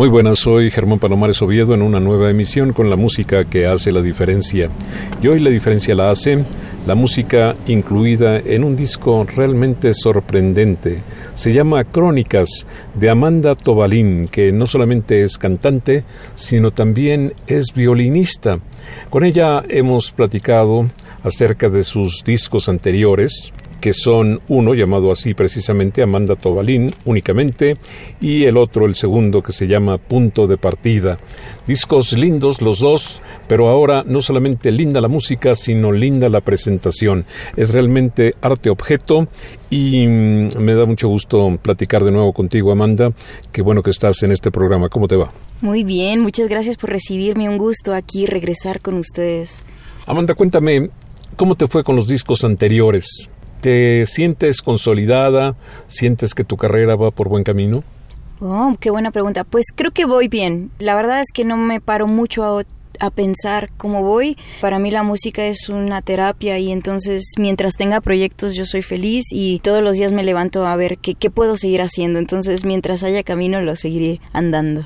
Muy buenas, soy Germán Palomares Oviedo en una nueva emisión con la música que hace la diferencia. Y hoy la diferencia la hace la música incluida en un disco realmente sorprendente. Se llama Crónicas de Amanda Tobalín, que no solamente es cantante, sino también es violinista. Con ella hemos platicado acerca de sus discos anteriores, que son uno llamado así precisamente Amanda Tobalín únicamente y el otro, el segundo, que se llama Punto de Partida. Discos lindos los dos, pero ahora no solamente linda la música, sino linda la presentación. Es realmente arte objeto y mm, me da mucho gusto platicar de nuevo contigo, Amanda. Qué bueno que estás en este programa. ¿Cómo te va? Muy bien, muchas gracias por recibirme. Un gusto aquí regresar con ustedes. Amanda, cuéntame, ¿cómo te fue con los discos anteriores? ¿Te sientes consolidada? ¿Sientes que tu carrera va por buen camino? Oh, qué buena pregunta. Pues creo que voy bien. La verdad es que no me paro mucho a, pensar cómo voy. Para mí la música es una terapia y entonces mientras tenga proyectos yo soy feliz y todos los días me levanto a ver qué, qué puedo seguir haciendo. Entonces mientras haya camino lo seguiré andando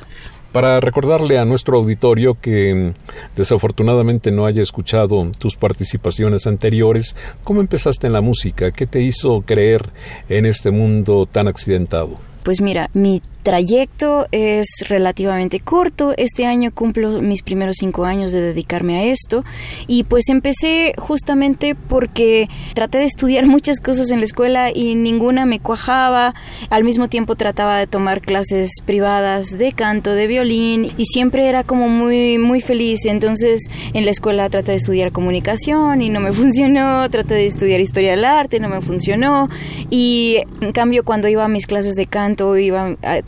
para recordarle a nuestro auditorio que mm, desafortunadamente no haya escuchado tus participaciones anteriores, ¿cómo empezaste en la música? ¿Qué te hizo creer en este mundo tan accidentado? Pues mira, mi trayecto es relativamente corto. Este año cumplo mis primeros cinco años de dedicarme a esto y pues empecé justamente porque traté de estudiar muchas cosas en la escuela y ninguna me cuajaba. Al mismo tiempo trataba de tomar clases privadas de canto, de violín y siempre era como muy muy feliz. Entonces en la escuela traté de estudiar comunicación y no me funcionó. Traté de estudiar historia del arte, no me funcionó. Y en cambio cuando iba a mis clases de canto iba a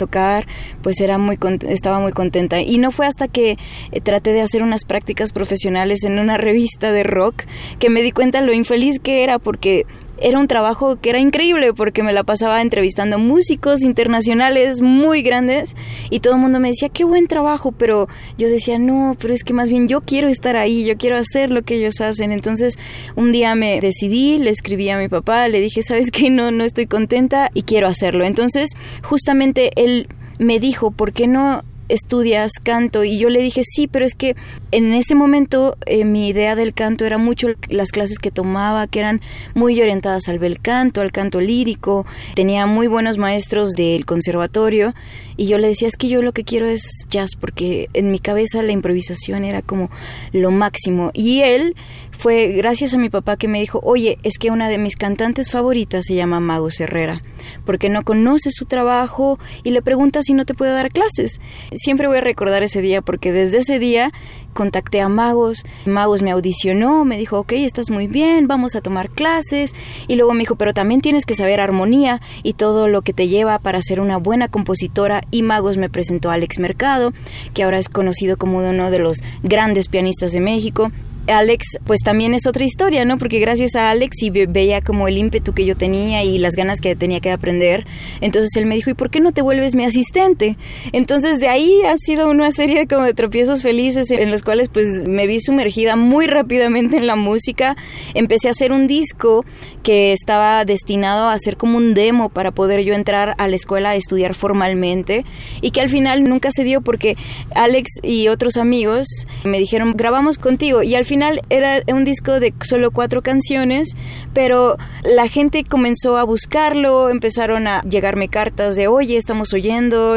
pues era muy estaba muy contenta. Y no fue hasta que eh, traté de hacer unas prácticas profesionales en una revista de rock que me di cuenta lo infeliz que era porque era un trabajo que era increíble porque me la pasaba entrevistando músicos internacionales muy grandes y todo el mundo me decía, qué buen trabajo, pero yo decía, no, pero es que más bien yo quiero estar ahí, yo quiero hacer lo que ellos hacen. Entonces un día me decidí, le escribí a mi papá, le dije, sabes que no, no estoy contenta y quiero hacerlo. Entonces justamente él me dijo, ¿por qué no estudias canto y yo le dije sí, pero es que en ese momento eh, mi idea del canto era mucho las clases que tomaba, que eran muy orientadas al bel canto, al canto lírico, tenía muy buenos maestros del conservatorio. Y yo le decía es que yo lo que quiero es jazz porque en mi cabeza la improvisación era como lo máximo y él fue gracias a mi papá que me dijo, oye, es que una de mis cantantes favoritas se llama Mago Herrera, porque no conoces su trabajo y le preguntas si no te puede dar clases. Siempre voy a recordar ese día porque desde ese día contacté a Magos, Magos me audicionó, me dijo, ok, estás muy bien, vamos a tomar clases, y luego me dijo, pero también tienes que saber armonía y todo lo que te lleva para ser una buena compositora, y Magos me presentó a Alex Mercado, que ahora es conocido como uno de los grandes pianistas de México, Alex, pues también es otra historia, ¿no? Porque gracias a Alex y veía como el ímpetu que yo tenía y las ganas que tenía que aprender, entonces él me dijo, ¿y por qué no te vuelves mi asistente? Entonces de ahí ha sido una serie de tropiezos felices en los cuales pues me vi sumergida muy rápidamente en la música, empecé a hacer un disco que estaba destinado a ser como un demo para poder yo entrar a la escuela a estudiar formalmente y que al final nunca se dio porque Alex y otros amigos me dijeron, grabamos contigo y al final final era un disco de solo cuatro canciones, pero la gente comenzó a buscarlo, empezaron a llegarme cartas de, oye, estamos oyendo,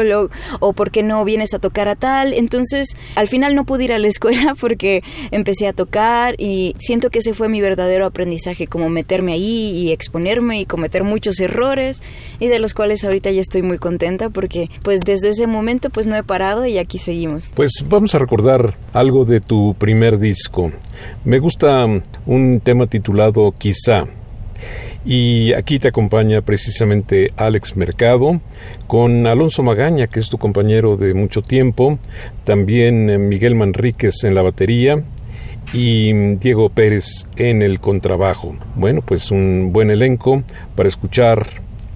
o por qué no vienes a tocar a tal. Entonces, al final no pude ir a la escuela porque empecé a tocar y siento que ese fue mi verdadero aprendizaje, como meterme ahí y exponerme y cometer muchos errores y de los cuales ahorita ya estoy muy contenta porque pues desde ese momento pues no he parado y aquí seguimos. Pues vamos a recordar algo de tu primer disco. Me gusta un tema titulado Quizá. Y aquí te acompaña precisamente Alex Mercado, con Alonso Magaña, que es tu compañero de mucho tiempo, también eh, Miguel Manríquez en la batería y Diego Pérez en el contrabajo. Bueno, pues un buen elenco para escuchar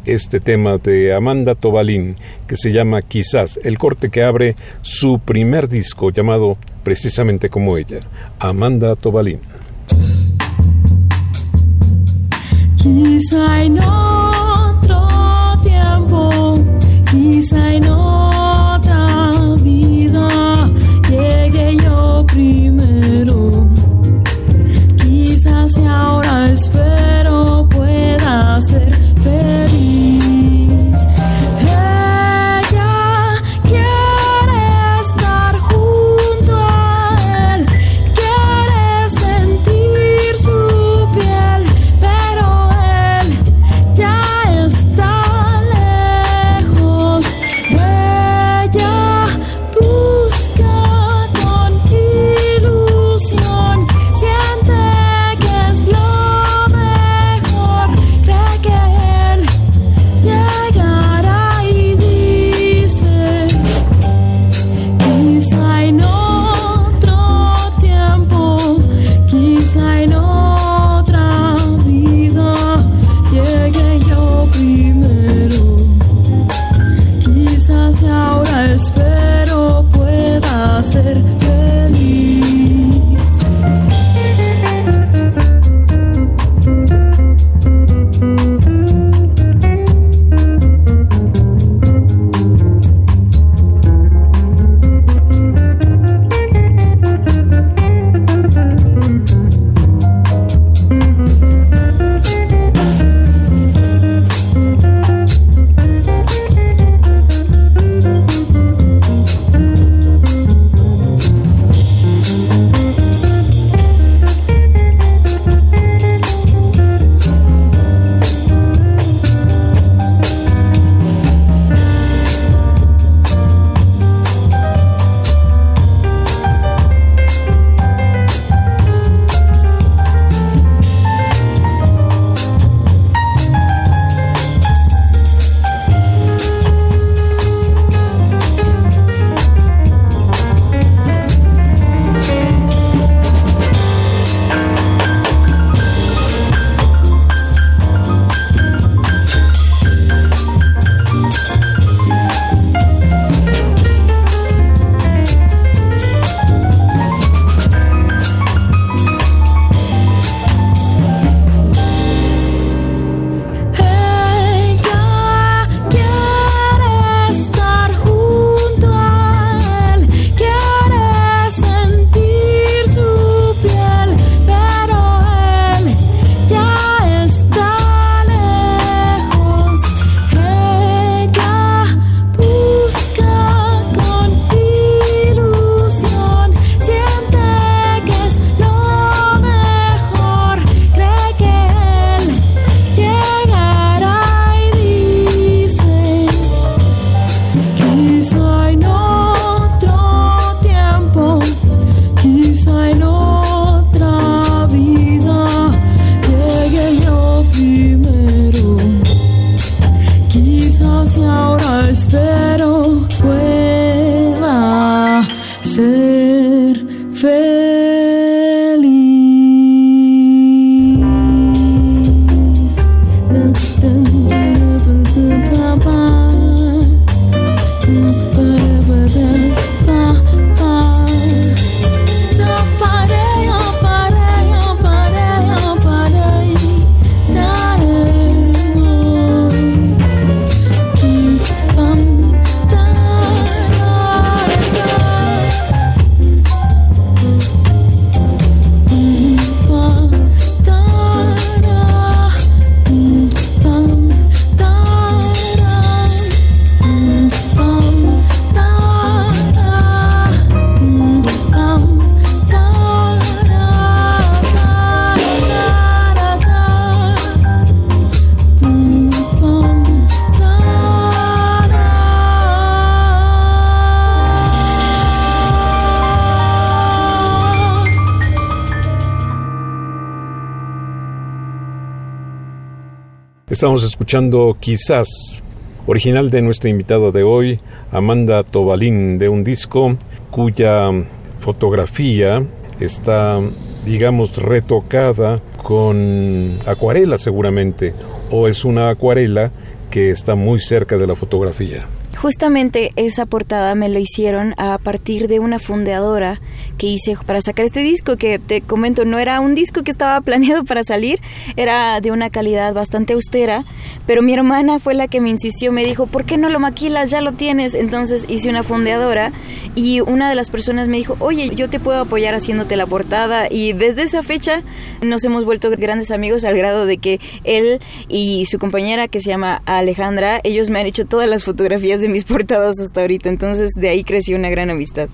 este tema de Amanda Tobalín que se llama Quizás, el corte que abre su primer disco llamado precisamente como ella, Amanda Tobalín. Quizá en otro tiempo, quizá en otra vida, llegué yo primero. Quizás si ahora espero pueda ser Estamos escuchando Quizás, original de nuestra invitada de hoy, Amanda Tobalín, de un disco cuya fotografía está, digamos, retocada con acuarela seguramente, o es una acuarela que está muy cerca de la fotografía. Justamente esa portada me lo hicieron a partir de una fundeadora que hice para sacar este disco que te comento no era un disco que estaba planeado para salir, era de una calidad bastante austera, pero mi hermana fue la que me insistió, me dijo, ¿por qué no lo maquilas? Ya lo tienes. Entonces hice una fundeadora y una de las personas me dijo, oye, yo te puedo apoyar haciéndote la portada y desde esa fecha nos hemos vuelto grandes amigos al grado de que él y su compañera que se llama Alejandra, ellos me han hecho todas las fotografías de mis portadas hasta ahorita, entonces de ahí creció una gran amistad.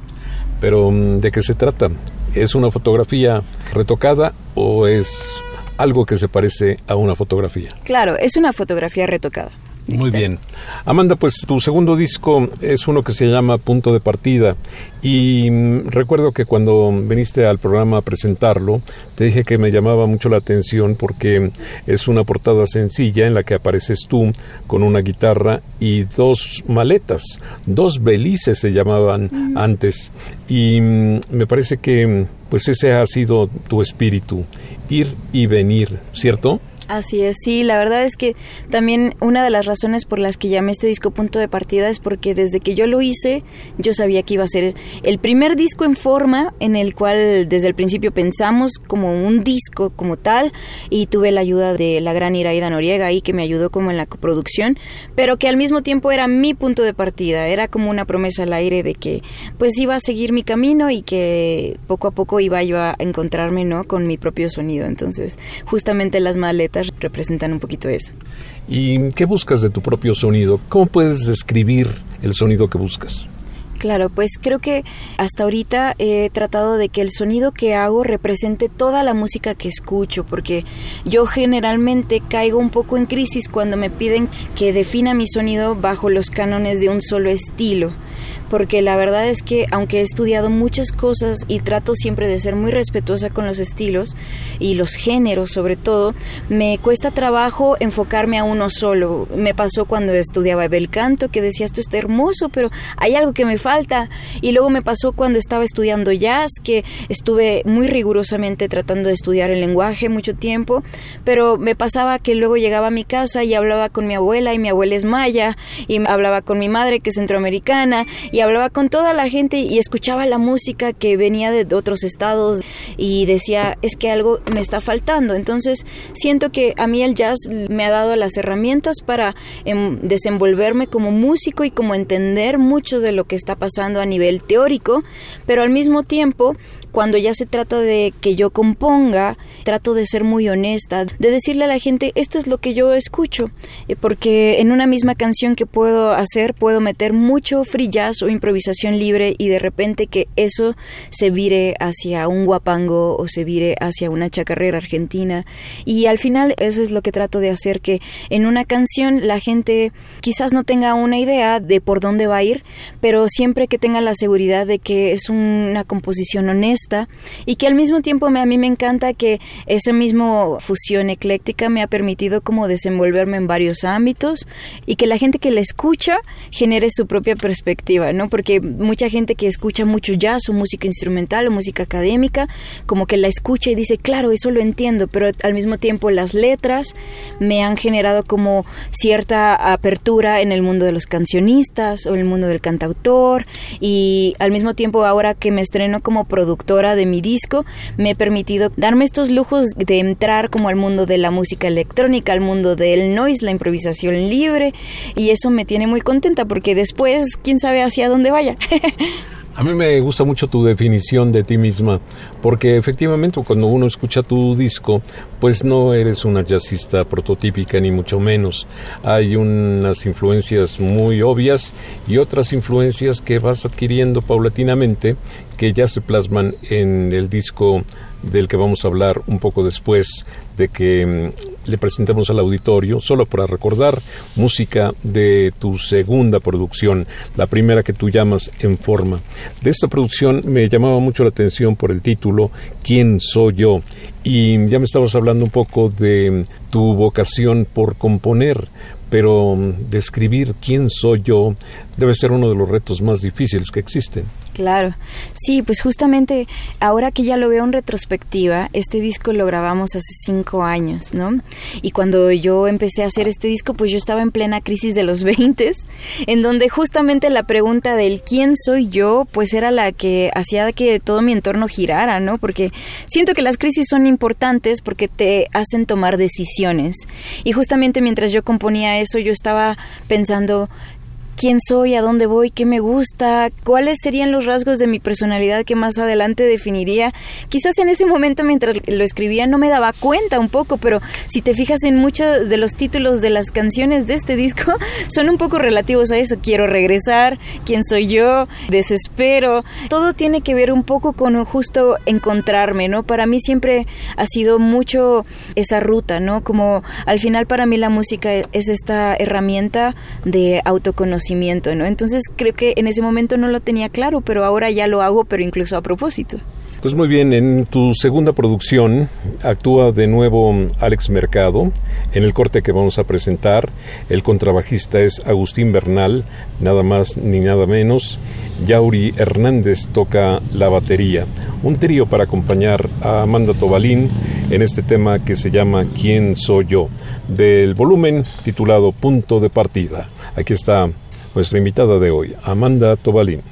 Pero mm, ¿de qué se trata? ¿Es una fotografía retocada o es algo que se parece a una fotografía? Claro, es una fotografía retocada. Muy bien. Amanda, pues tu segundo disco es uno que se llama Punto de Partida y mm, recuerdo que cuando viniste al programa a presentarlo, te dije que me llamaba mucho la atención porque es una portada sencilla en la que apareces tú con una guitarra y dos maletas, dos belices se llamaban antes y mm, me parece que pues ese ha sido tu espíritu, ir y venir, ¿cierto? Así es, sí, la verdad es que también una de las razones por las que llamé este disco punto de partida es porque desde que yo lo hice, yo sabía que iba a ser el primer disco en forma en el cual desde el principio pensamos como un disco como tal y tuve la ayuda de la gran Iraida Noriega ahí que me ayudó como en la coproducción, pero que al mismo tiempo era mi punto de partida, era como una promesa al aire de que pues iba a seguir mi camino y que poco a poco iba yo a encontrarme, ¿no? con mi propio sonido. Entonces, justamente las maletas representan un poquito eso. ¿Y qué buscas de tu propio sonido? ¿Cómo puedes describir el sonido que buscas? Claro, pues creo que hasta ahorita he tratado de que el sonido que hago represente toda la música que escucho, porque yo generalmente caigo un poco en crisis cuando me piden que defina mi sonido bajo los cánones de un solo estilo porque la verdad es que aunque he estudiado muchas cosas y trato siempre de ser muy respetuosa con los estilos y los géneros sobre todo, me cuesta trabajo enfocarme a uno solo. Me pasó cuando estudiaba bel canto que decía esto está hermoso, pero hay algo que me falta. Y luego me pasó cuando estaba estudiando jazz, que estuve muy rigurosamente tratando de estudiar el lenguaje mucho tiempo, pero me pasaba que luego llegaba a mi casa y hablaba con mi abuela y mi abuela es maya y hablaba con mi madre que es centroamericana y hablaba con toda la gente y escuchaba la música que venía de otros estados y decía, es que algo me está faltando. Entonces, siento que a mí el jazz me ha dado las herramientas para em, desenvolverme como músico y como entender mucho de lo que está pasando a nivel teórico, pero al mismo tiempo cuando ya se trata de que yo componga, trato de ser muy honesta, de decirle a la gente, esto es lo que yo escucho, eh, porque en una misma canción que puedo hacer, puedo meter mucho free jazz o improvisación libre y de repente que eso se vire hacia un guapango o se vire hacia una chacarrera argentina. Y al final eso es lo que trato de hacer, que en una canción la gente quizás no tenga una idea de por dónde va a ir, pero siempre que tenga la seguridad de que es una composición honesta, y que al mismo tiempo me, a mí me encanta que esa misma fusión ecléctica me ha permitido como desenvolverme en varios ámbitos y que la gente que la escucha genere su propia perspectiva, ¿no? Porque mucha gente que escucha mucho jazz o música instrumental o música académica, como que la escucha y dice, claro, eso lo entiendo, pero al mismo tiempo las letras me han generado como cierta apertura en el mundo de los cancionistas o el mundo del cantautor y al mismo tiempo ahora que me estreno como productor de mi disco, me he permitido darme estos lujos de entrar como al mundo de la música electrónica, al mundo del noise, la improvisación libre, y eso me tiene muy contenta porque después, quién sabe hacia dónde vaya. A mí me gusta mucho tu definición de ti misma, porque efectivamente cuando uno escucha tu disco, pues no eres una jazzista prototípica ni mucho menos. Hay unas influencias muy obvias y otras influencias que vas adquiriendo paulatinamente que ya se plasman en el disco del que vamos a hablar un poco después de que mm, le presentemos al auditorio, solo para recordar, música de tu segunda producción, la primera que tú llamas En Forma. De esta producción me llamaba mucho la atención por el título ¿Quién soy yo? Y ya me estabas hablando un poco de tu vocación por componer, pero describir quién soy yo debe ser uno de los retos más difíciles que existen. Claro, sí, pues justamente ahora que ya lo veo en retrospectiva, este disco lo grabamos hace cinco años, ¿no? Y cuando yo empecé a hacer este disco, pues yo estaba en plena crisis de los 20, en donde justamente la pregunta del quién soy yo, pues era la que hacía que todo mi entorno girara, ¿no? Porque siento que las crisis son importantes porque te hacen tomar decisiones. Y justamente mientras yo componía eso, yo estaba pensando, quién soy, a dónde voy, qué me gusta, cuáles serían los rasgos de mi personalidad que más adelante definiría. Quizás en ese momento mientras lo escribía no me daba cuenta un poco, pero si te fijas en muchos de los títulos de las canciones de este disco son un poco relativos a eso. Quiero regresar, quién soy yo, desespero. Todo tiene que ver un poco con justo encontrarme, ¿no? Para mí siempre ha sido mucho esa ruta, ¿no? Como al final para mí la música es esta herramienta de autoconocimiento Entonces creo que en ese momento no lo tenía claro, pero ahora ya lo hago, pero incluso a propósito. Pues muy bien, en tu segunda producción actúa de nuevo Alex Mercado. En el corte que vamos a presentar, el contrabajista es Agustín Bernal, nada más ni nada menos. Yauri Hernández toca la batería. Un trío para acompañar a Amanda Tobalín en este tema que se llama ¿Quién soy yo? del volumen titulado Punto de Partida. Aquí está nuestra invitada de hoy, Amanda Tobalín.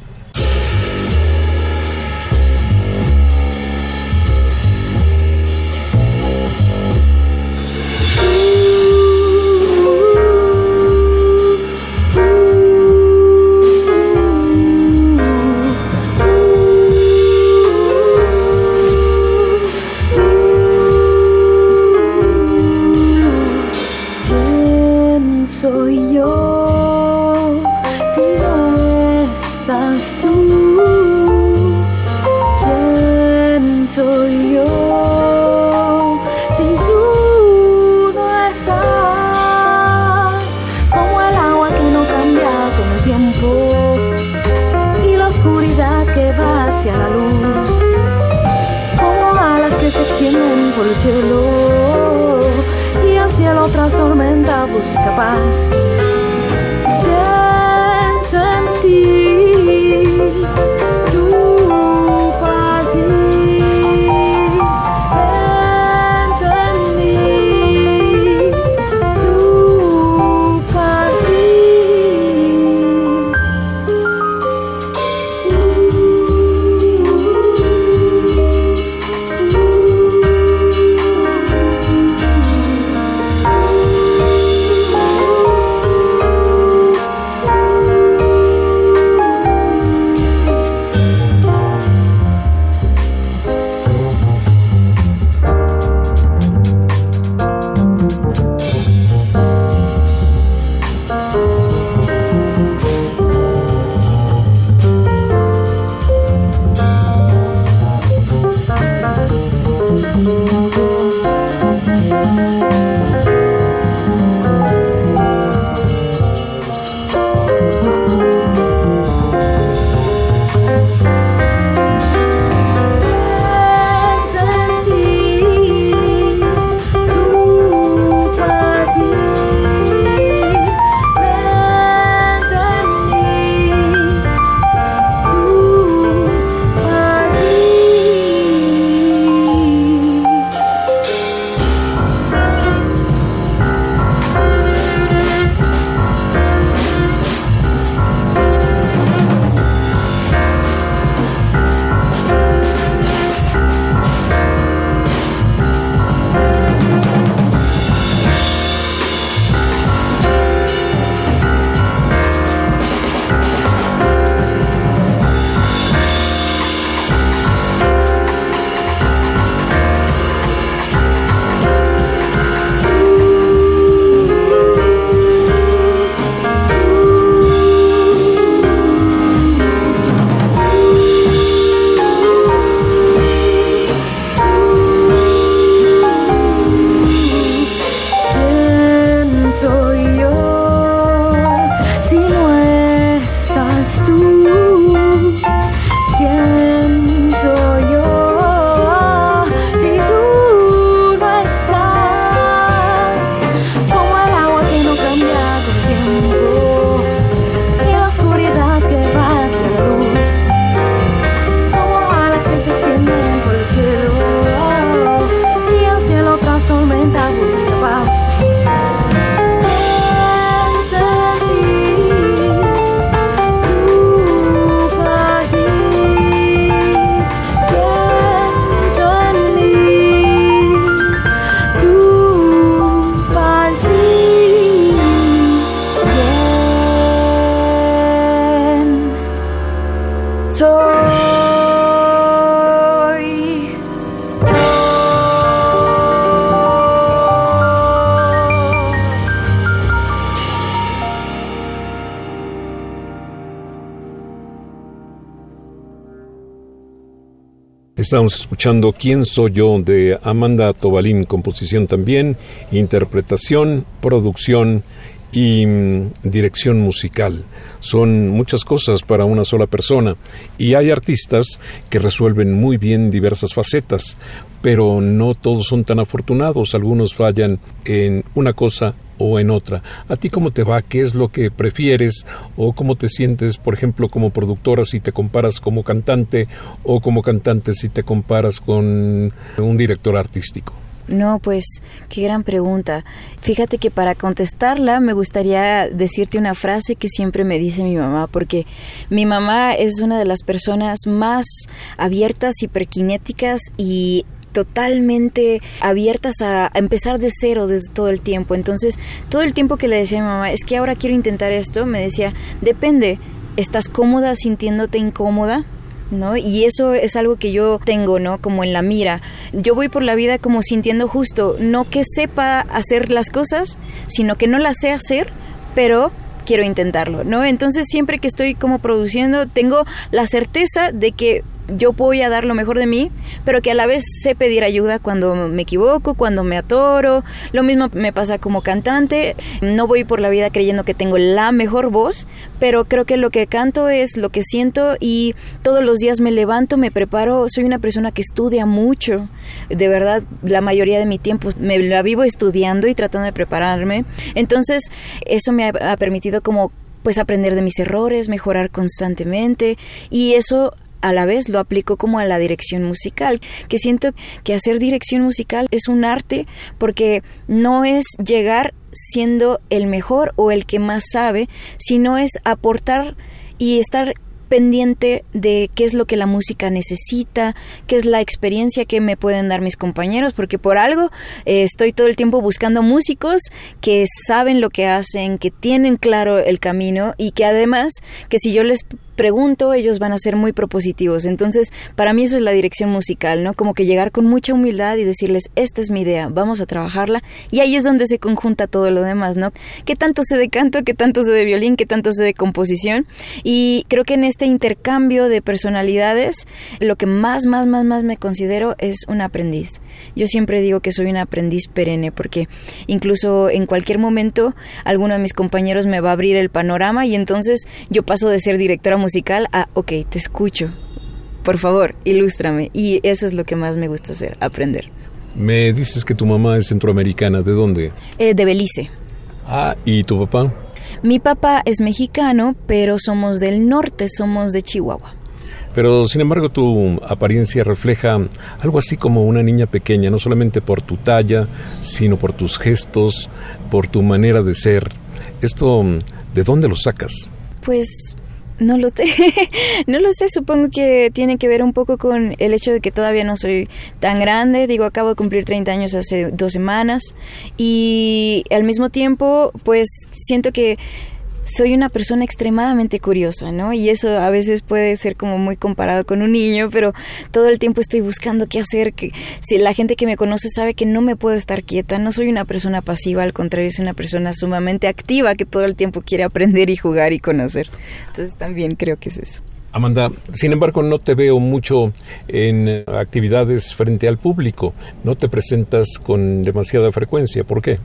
Estamos escuchando ¿Quién soy yo? de Amanda Tobalín, composición también, interpretación, producción y mm, dirección musical. Son muchas cosas para una sola persona y hay artistas que resuelven muy bien diversas facetas, pero no todos son tan afortunados, algunos fallan en una cosa o en otra. ¿A ti cómo te va? ¿Qué es lo que prefieres? ¿O cómo te sientes, por ejemplo, como productora si te comparas como cantante o como cantante si te comparas con un director artístico? No, pues qué gran pregunta. Fíjate que para contestarla me gustaría decirte una frase que siempre me dice mi mamá, porque mi mamá es una de las personas más abiertas, hiperkinéticas y totalmente abiertas a, empezar de cero desde todo el tiempo. Entonces, todo el tiempo que le decía a mi mamá, es que ahora quiero intentar esto, me decía, depende, ¿estás cómoda sintiéndote incómoda? ¿no? Y eso es algo que yo tengo, ¿no? Como en la mira. Yo voy por la vida como sintiendo justo, no que sepa hacer las cosas, sino que no las sé hacer, pero quiero intentarlo, ¿no? Entonces siempre que estoy como produciendo, tengo la certeza de que yo voy a dar lo mejor de mí, pero que a la vez sé pedir ayuda cuando me equivoco, cuando me atoro. Lo mismo me pasa como cantante. No voy por la vida creyendo que tengo la mejor voz, pero creo que lo que canto es lo que siento y todos los días me levanto, me preparo. Soy una persona que estudia mucho. De verdad, la mayoría de mi tiempo me la vivo estudiando y tratando de prepararme. Entonces, eso me ha permitido como pues aprender de mis errores, mejorar constantemente y eso a la vez lo aplico como a la dirección musical, que siento que hacer dirección musical es un arte porque no es llegar siendo el mejor o el que más sabe, sino es aportar y estar pendiente de qué es lo que la música necesita, qué es la experiencia que me pueden dar mis compañeros, porque por algo eh, estoy todo el tiempo buscando músicos que saben lo que hacen, que tienen claro el camino y que además que si yo les pregunto, ellos van a ser muy propositivos. Entonces, para mí eso es la dirección musical, ¿no? Como que llegar con mucha humildad y decirles, esta es mi idea, vamos a trabajarla. Y ahí es donde se conjunta todo lo demás, ¿no? ¿Qué tanto sé de canto, qué tanto sé de violín, qué tanto sé de composición? Y creo que en este intercambio de personalidades, lo que más, más, más, más me considero es un aprendiz. Yo siempre digo que soy un aprendiz perenne porque incluso en cualquier momento alguno de mis compañeros me va a abrir el panorama y entonces yo paso de ser directora musical musical a, ok, te escucho, por favor, ilústrame. Y eso es lo que más me gusta hacer, aprender. Me dices que tu mamá es centroamericana, ¿de dónde? Eh, de Belice. Ah, ¿y tu papá? Mi papá es mexicano, pero somos del norte, somos de Chihuahua. Pero sin embargo tu apariencia refleja algo así como una niña pequeña, no solamente por tu talla, sino por tus gestos, por tu manera de ser. Esto, ¿de dónde lo sacas? Pues no lo sé, no lo sé, supongo que tiene que ver un poco con el hecho de que todavía no soy tan grande, digo, acabo de cumplir 30 años hace dos semanas y al mismo tiempo pues siento que soy una persona extremadamente curiosa, ¿no? Y eso a veces puede ser como muy comparado con un niño, pero todo el tiempo estoy buscando qué hacer, que si la gente que me conoce sabe que no me puedo estar quieta, no soy una persona pasiva, al contrario, soy una persona sumamente activa que todo el tiempo quiere aprender y jugar y conocer. Entonces también creo que es eso. Amanda, sin embargo, no te veo mucho en actividades frente al público. No te presentas con demasiada frecuencia. ¿Por qué?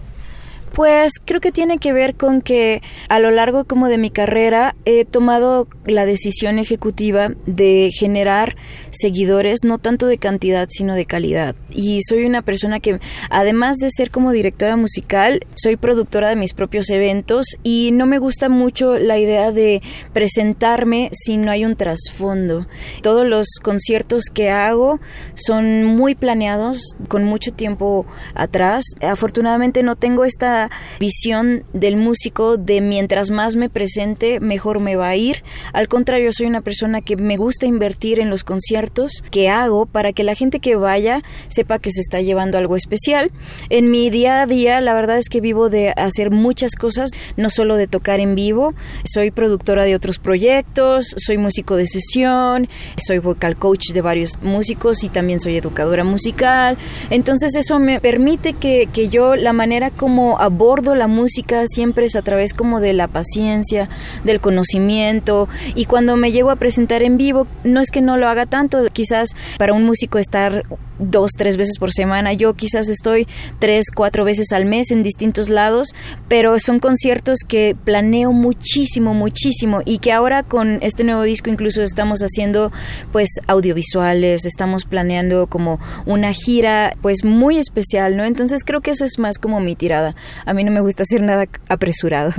Pues creo que tiene que ver con que a lo largo como de mi carrera he tomado la decisión ejecutiva de generar seguidores no tanto de cantidad sino de calidad. Y soy una persona que además de ser como directora musical, soy productora de mis propios eventos y no me gusta mucho la idea de presentarme si no hay un trasfondo. Todos los conciertos que hago son muy planeados con mucho tiempo atrás. Afortunadamente no tengo esta visión del músico de mientras más me presente, mejor me va a ir. Al contrario, soy una persona que me gusta invertir en los conciertos que hago para que la gente que vaya sepa que se está llevando algo especial. En mi día a día, la verdad es que vivo de hacer muchas cosas, no solo de tocar en vivo. Soy productora de otros proyectos, soy músico de sesión, soy vocal coach de varios músicos y también soy educadora musical. Entonces eso me permite que, que yo la manera como abordo la música siempre es a través como de la paciencia, del conocimiento y cuando me llego a presentar en vivo, no es que no lo haga tanto, quizás para un músico estar dos, tres veces por semana, yo quizás estoy tres, cuatro veces al mes en distintos lados, pero son conciertos que planeo muchísimo, muchísimo y que ahora con este nuevo disco incluso estamos haciendo pues audiovisuales, estamos planeando como una gira pues muy especial, ¿no? Entonces creo que esa es más como mi tirada. A mí no me gusta hacer nada apresurado.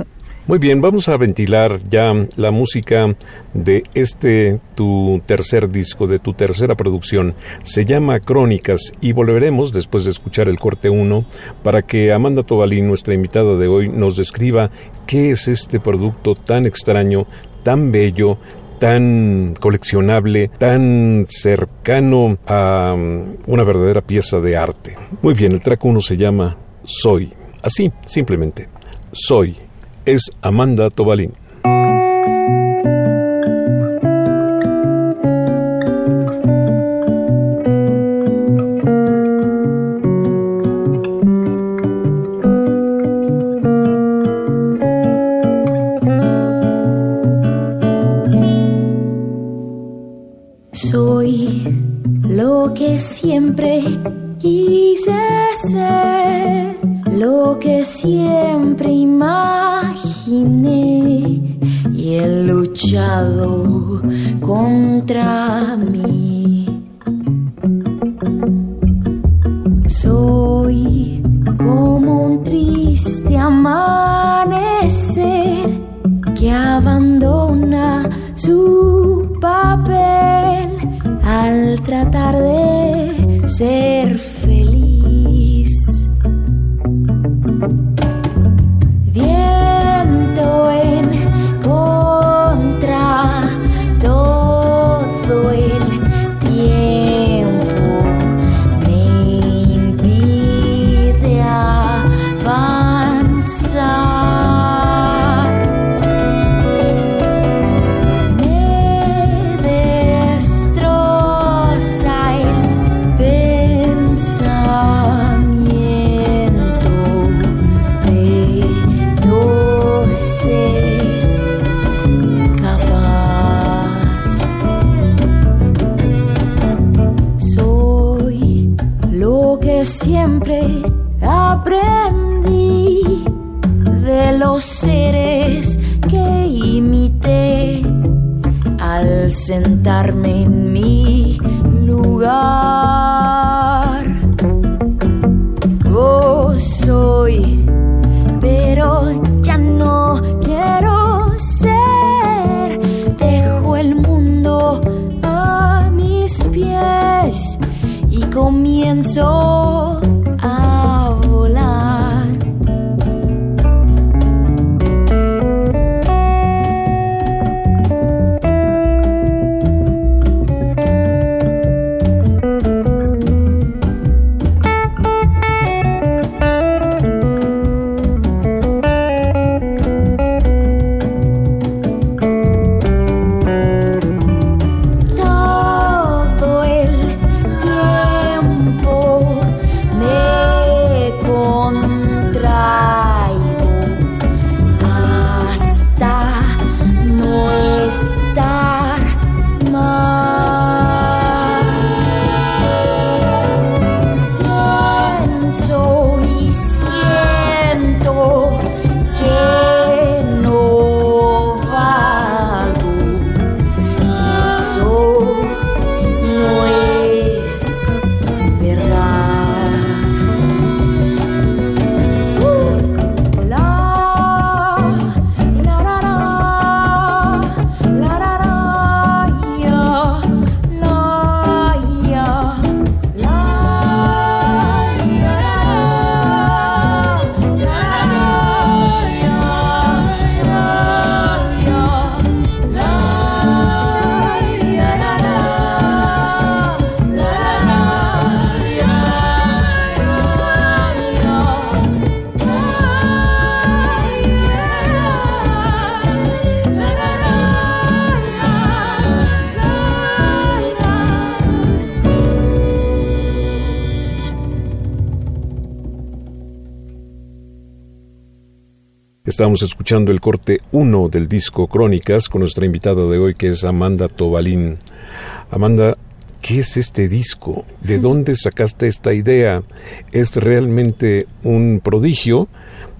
Muy bien, vamos a ventilar ya la música de este tu tercer disco, de tu tercera producción. Se llama Crónicas y volveremos después de escuchar el corte 1 para que Amanda Tobalín, nuestra invitada de hoy, nos describa qué es este producto tan extraño, tan bello, tan coleccionable, tan cercano a um, una verdadera pieza de arte. Muy bien, el track 1 se llama Soy. Así, simplemente. Soy es Amanda Tobalín. Estábamos escuchando el corte 1 del disco Crónicas con nuestra invitada de hoy que es Amanda Tobalín. Amanda, ¿qué es este disco? ¿De dónde sacaste esta idea? ¿Es realmente un prodigio?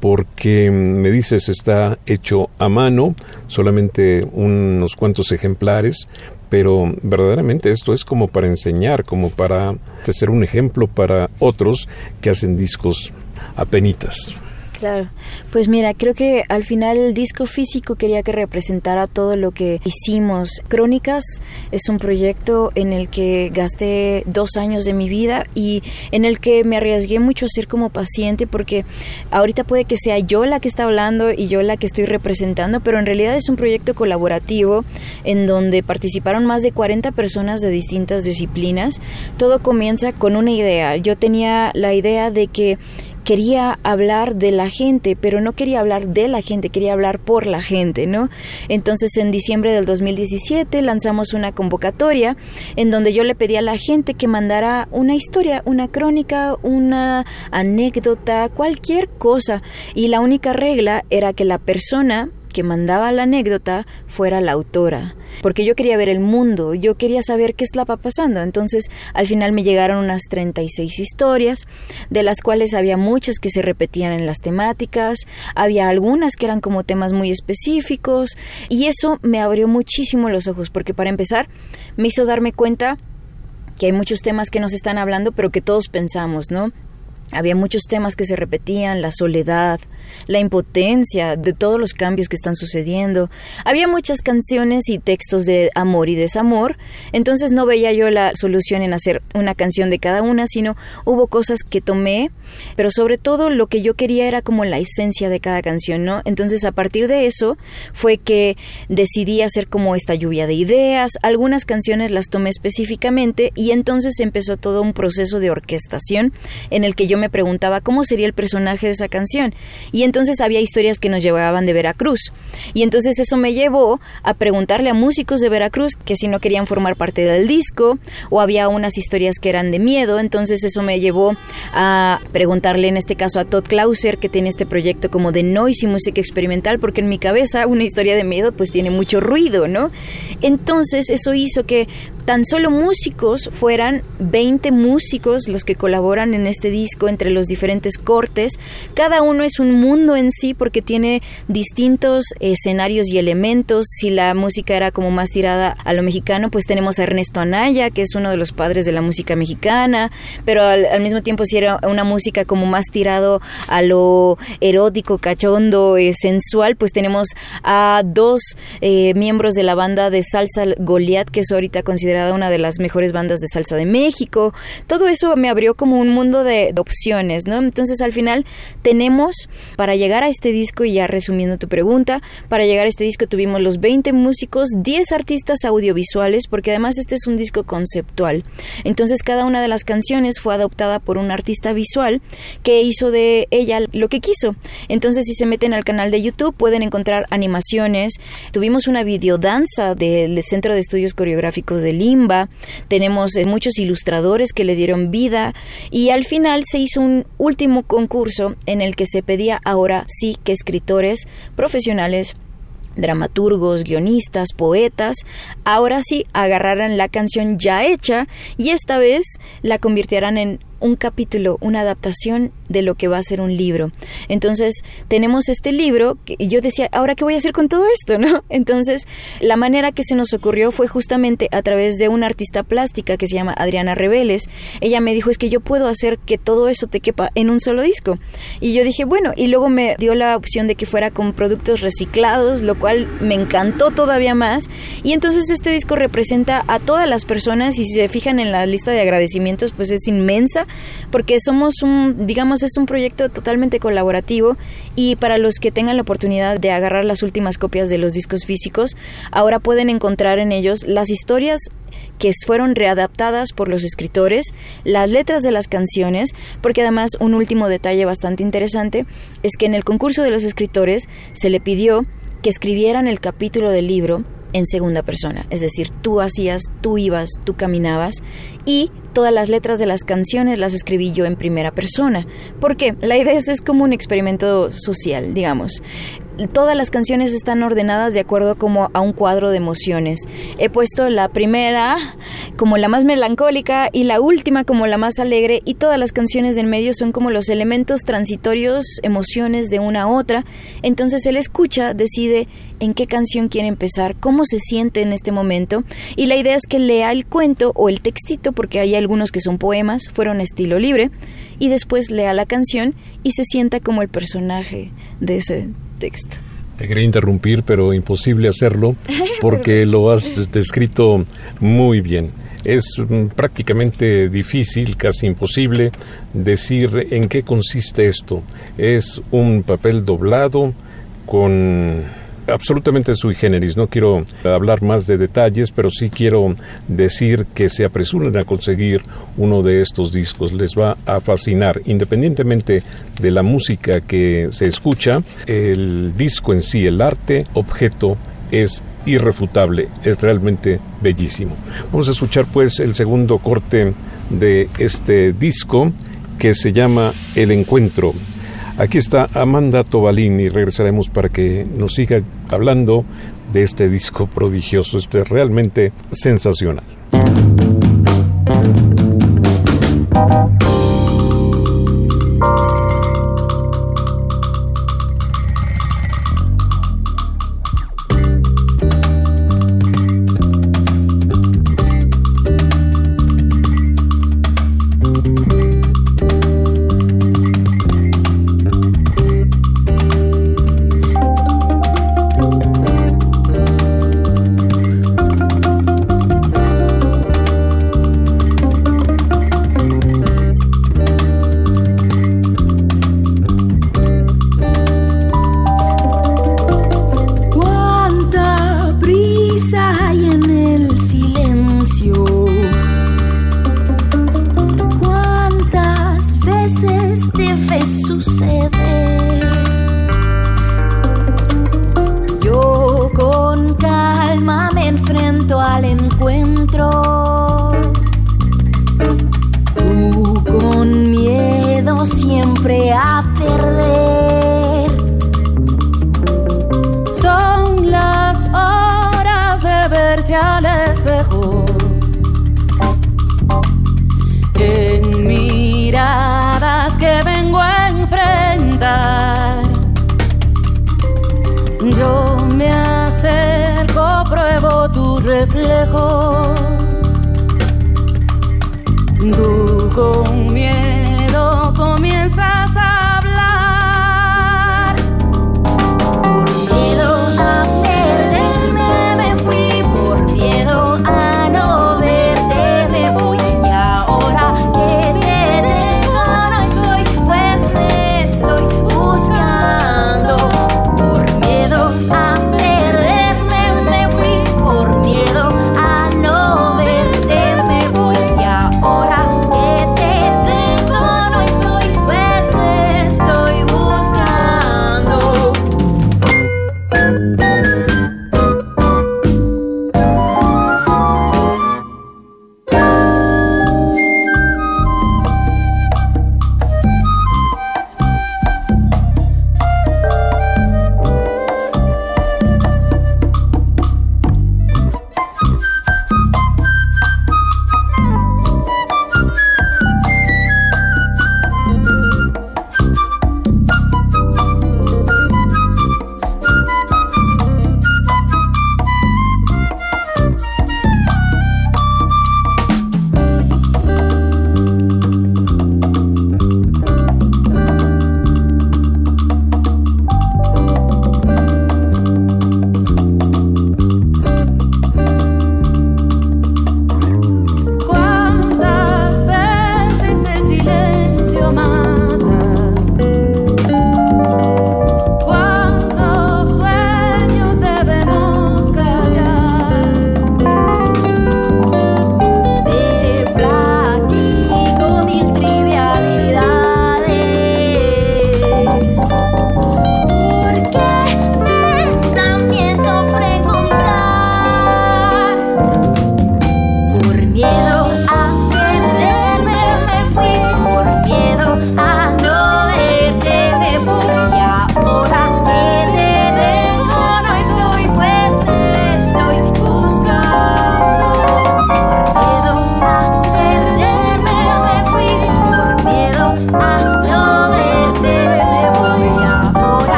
Porque me dices está hecho a mano, solamente unos cuantos ejemplares, pero verdaderamente esto es como para enseñar, como para ser un ejemplo para otros que hacen discos a penitas. Claro, pues mira, creo que al final el disco físico quería que representara todo lo que hicimos. Crónicas es un proyecto en el que gasté dos años de mi vida y en el que me arriesgué mucho a ser como paciente porque ahorita puede que sea yo la que está hablando y yo la que estoy representando, pero en realidad es un proyecto colaborativo en donde participaron más de 40 personas de distintas disciplinas. Todo comienza con una idea. Yo tenía la idea de que quería hablar de la gente, pero no quería hablar de la gente, quería hablar por la gente, ¿no? Entonces en diciembre del 2017 lanzamos una convocatoria en donde yo le pedí a la gente que mandara una historia, una crónica, una anécdota, cualquier cosa. Y la única regla era que la persona que mandaba la anécdota fuera la autora, porque yo quería ver el mundo, yo quería saber qué estaba pasando. Entonces, al final me llegaron unas 36 historias, de las cuales había muchas que se repetían en las temáticas, había algunas que eran como temas muy específicos, y eso me abrió muchísimo los ojos, porque para empezar, me hizo darme cuenta que hay muchos temas que nos están hablando, pero que todos pensamos, ¿no? Había muchos temas que se repetían, la soledad, la impotencia de todos los cambios que están sucediendo. Había muchas canciones y textos de amor y desamor, entonces no veía yo la solución en hacer una canción de cada una, sino hubo cosas que tomé, pero sobre todo lo que yo quería era como la esencia de cada canción, ¿no? Entonces a partir de eso fue que decidí hacer como esta lluvia de ideas, algunas canciones las tomé específicamente y entonces empezó todo un proceso de orquestación en el que yo me preguntaba cómo sería el personaje de esa canción. Y entonces había historias que nos llevaban de Veracruz. Y entonces eso me llevó a preguntarle a músicos de Veracruz que si no querían formar parte del disco, o había unas historias que eran de miedo. Entonces eso me llevó a preguntarle en este caso a Todd Clauser, que tiene este proyecto como de noise y música experimental, porque en mi cabeza una historia de miedo pues tiene mucho ruido, ¿no? Entonces eso hizo que tan solo músicos fueran 20 músicos los que colaboran en este disco entre los diferentes cortes. Cada uno es un mundo en sí porque tiene distintos escenarios y elementos. Si la música era como más tirada a lo mexicano, pues tenemos a Ernesto Anaya, que es uno de los padres de la música mexicana, pero al, mismo tiempo si era una música como más tirado a lo erótico, cachondo, eh, sensual, pues tenemos a dos eh, miembros de la banda de salsa Goliath, que es ahorita considerada una de las mejores bandas de salsa de México. Todo eso me abrió como un mundo de, opciones, ¿no? Entonces al final tenemos, para llegar a este disco, y ya resumiendo tu pregunta, para llegar a este disco tuvimos los 20 músicos, 10 artistas audiovisuales, porque además este es un disco conceptual. Entonces cada una de las canciones fue adoptada por un artista visual que hizo de ella lo que quiso. Entonces si se meten al canal de YouTube pueden encontrar animaciones. Tuvimos una videodanza del Centro de Estudios Coreográficos de tenemos eh, muchos ilustradores que le dieron vida y al final se hizo un último concurso en el que se pedía ahora sí que escritores profesionales dramaturgos, guionistas, poetas, ahora sí agarraran la canción ya hecha y esta vez la convirtieran en un capítulo, una adaptación de lo que va a ser un libro. Entonces, tenemos este libro y yo decía, ¿ahora qué voy a hacer con todo esto? ¿no? Entonces, la manera que se nos ocurrió fue justamente a través de una artista plástica que se llama Adriana Reveles. Ella me dijo, es que yo puedo hacer que todo eso te quepa en un solo disco. Y yo dije, bueno, y luego me dio la opción de que fuera con productos reciclados, lo cual me encantó todavía más. Y entonces este disco representa a todas las personas y si se fijan en la lista de agradecimientos, pues es inmensa porque somos un, digamos, es un proyecto totalmente colaborativo y para los que tengan la oportunidad de agarrar las últimas copias de los discos físicos, ahora pueden encontrar en ellos las historias que fueron readaptadas por los escritores, las letras de las canciones, porque además un último detalle bastante interesante es que en el concurso de los escritores se le pidió que escribieran el capítulo del libro en segunda persona, es decir, tú hacías, tú ibas, tú caminabas y todas las letras de las canciones las escribí yo en primera persona. ¿Por qué? La idea es, es como un experimento social, digamos todas las canciones están ordenadas de acuerdo como a un cuadro de emociones. He puesto la primera como la más melancólica y la última como la más alegre y todas las canciones del medio son como los elementos transitorios, emociones de una a otra. Entonces él escucha, decide en qué canción quiere empezar, cómo se siente en este momento y la idea es que lea el cuento o el textito porque hay algunos que son poemas, fueron estilo libre y después lea la canción y se sienta como el personaje de ese texto. Te quería interrumpir, pero imposible hacerlo porque lo has descrito muy bien. Es mm, prácticamente difícil, casi imposible, decir en qué consiste esto. Es un papel doblado con absolutamente sui generis. No quiero hablar más de detalles, pero sí quiero decir que se apresuren a conseguir uno de estos discos. Les va a fascinar, independientemente de la música que se escucha, el disco en sí, el arte, objeto, es irrefutable, es realmente bellísimo. Vamos a escuchar pues el segundo corte de este disco que se llama El Encuentro. Aquí está Amanda Tobalín y regresaremos para que nos siga hablando de este disco prodigioso. Este es realmente sensacional. sucede. Yo con calma me enfrento al encuentro. mejor.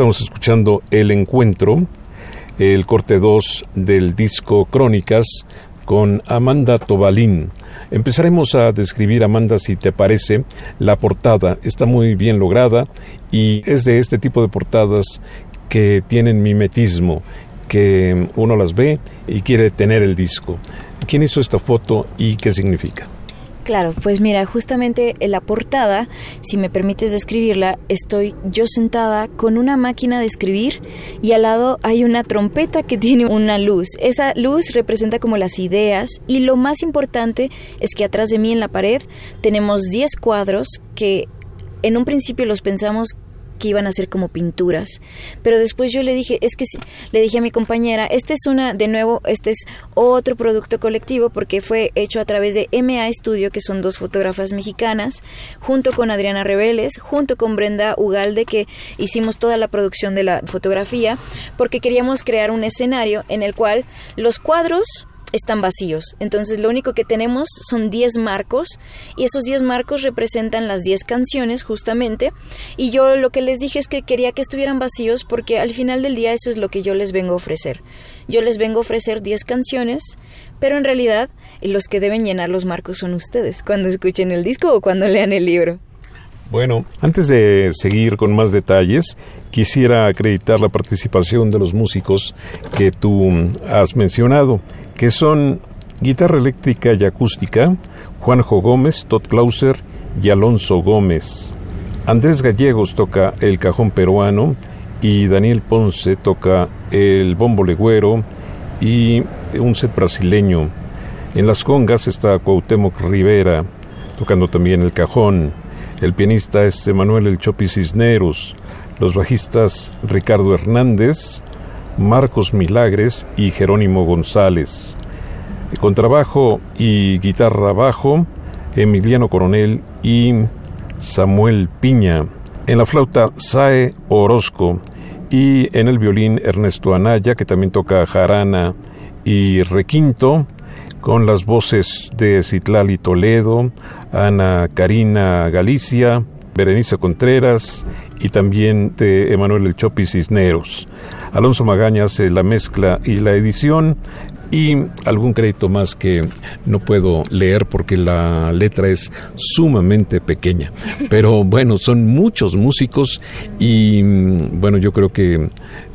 Estamos escuchando El Encuentro, el corte 2 del disco Crónicas con Amanda Tobalín. Empezaremos a describir, Amanda, si te parece, la portada. Está muy bien lograda y es de este tipo de portadas que tienen mimetismo, que uno las ve y quiere tener el disco. ¿Quién hizo esta foto y qué significa? Claro, pues mira, justamente en la portada, si me permites describirla, estoy yo sentada con una máquina de escribir y al lado hay una trompeta que tiene una luz. Esa luz representa como las ideas y lo más importante es que atrás de mí en la pared tenemos 10 cuadros que en un principio los pensamos que iban a ser como pinturas. Pero después yo le dije, es que le dije a mi compañera, este es una, de nuevo, este es otro producto colectivo porque fue hecho a través de MA Studio, que son dos fotógrafas mexicanas, junto con Adriana Reveles, junto con Brenda Ugalde, que hicimos toda la producción de la fotografía, porque queríamos crear un escenario en el cual los cuadros están vacíos. Entonces lo único que tenemos son 10 marcos y esos 10 marcos representan las 10 canciones justamente. Y yo lo que les dije es que quería que estuvieran vacíos porque al final del día eso es lo que yo les vengo a ofrecer. Yo les vengo a ofrecer 10 canciones, pero en realidad los que deben llenar los marcos son ustedes cuando escuchen el disco o cuando lean el libro. Bueno, antes de seguir con más detalles, quisiera acreditar la participación de los músicos que tú has mencionado que son guitarra eléctrica y acústica, Juanjo Gómez, Todd Clauser y Alonso Gómez. Andrés Gallegos toca el cajón peruano y Daniel Ponce toca el bombo legüero y un set brasileño. En las congas está Cuauhtémoc Rivera tocando también el cajón. El pianista es Emanuel El Chopi Cisneros. Los bajistas Ricardo Hernández, Marcos Milagres y Jerónimo González. Contrabajo y guitarra bajo, Emiliano Coronel y Samuel Piña. En la flauta, Sae Orozco. Y en el violín, Ernesto Anaya, que también toca jarana y requinto, con las voces de Citlali Toledo, Ana Karina Galicia, Berenice Contreras y también de Emanuel El Chopi Cisneros. Alonso Magaña hace la mezcla y la edición y algún crédito más que no puedo leer porque la letra es sumamente pequeña. Pero bueno, son muchos músicos y bueno, yo creo que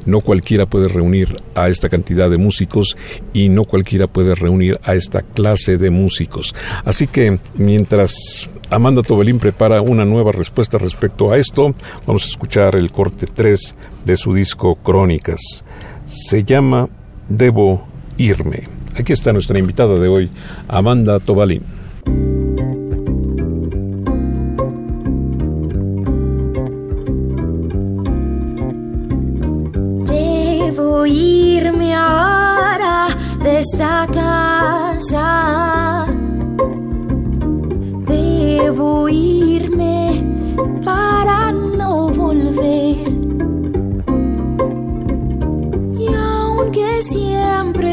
no cualquiera puede reunir a esta cantidad de músicos y no cualquiera puede reunir a esta clase de músicos. Así que mientras Amanda Tobelín prepara una nueva respuesta respecto a esto, vamos a escuchar el corte 3 de su disco Crónicas. Se llama Debo irme. Aquí está nuestra invitada de hoy, Amanda Tobalín. Debo irme ahora de esta casa.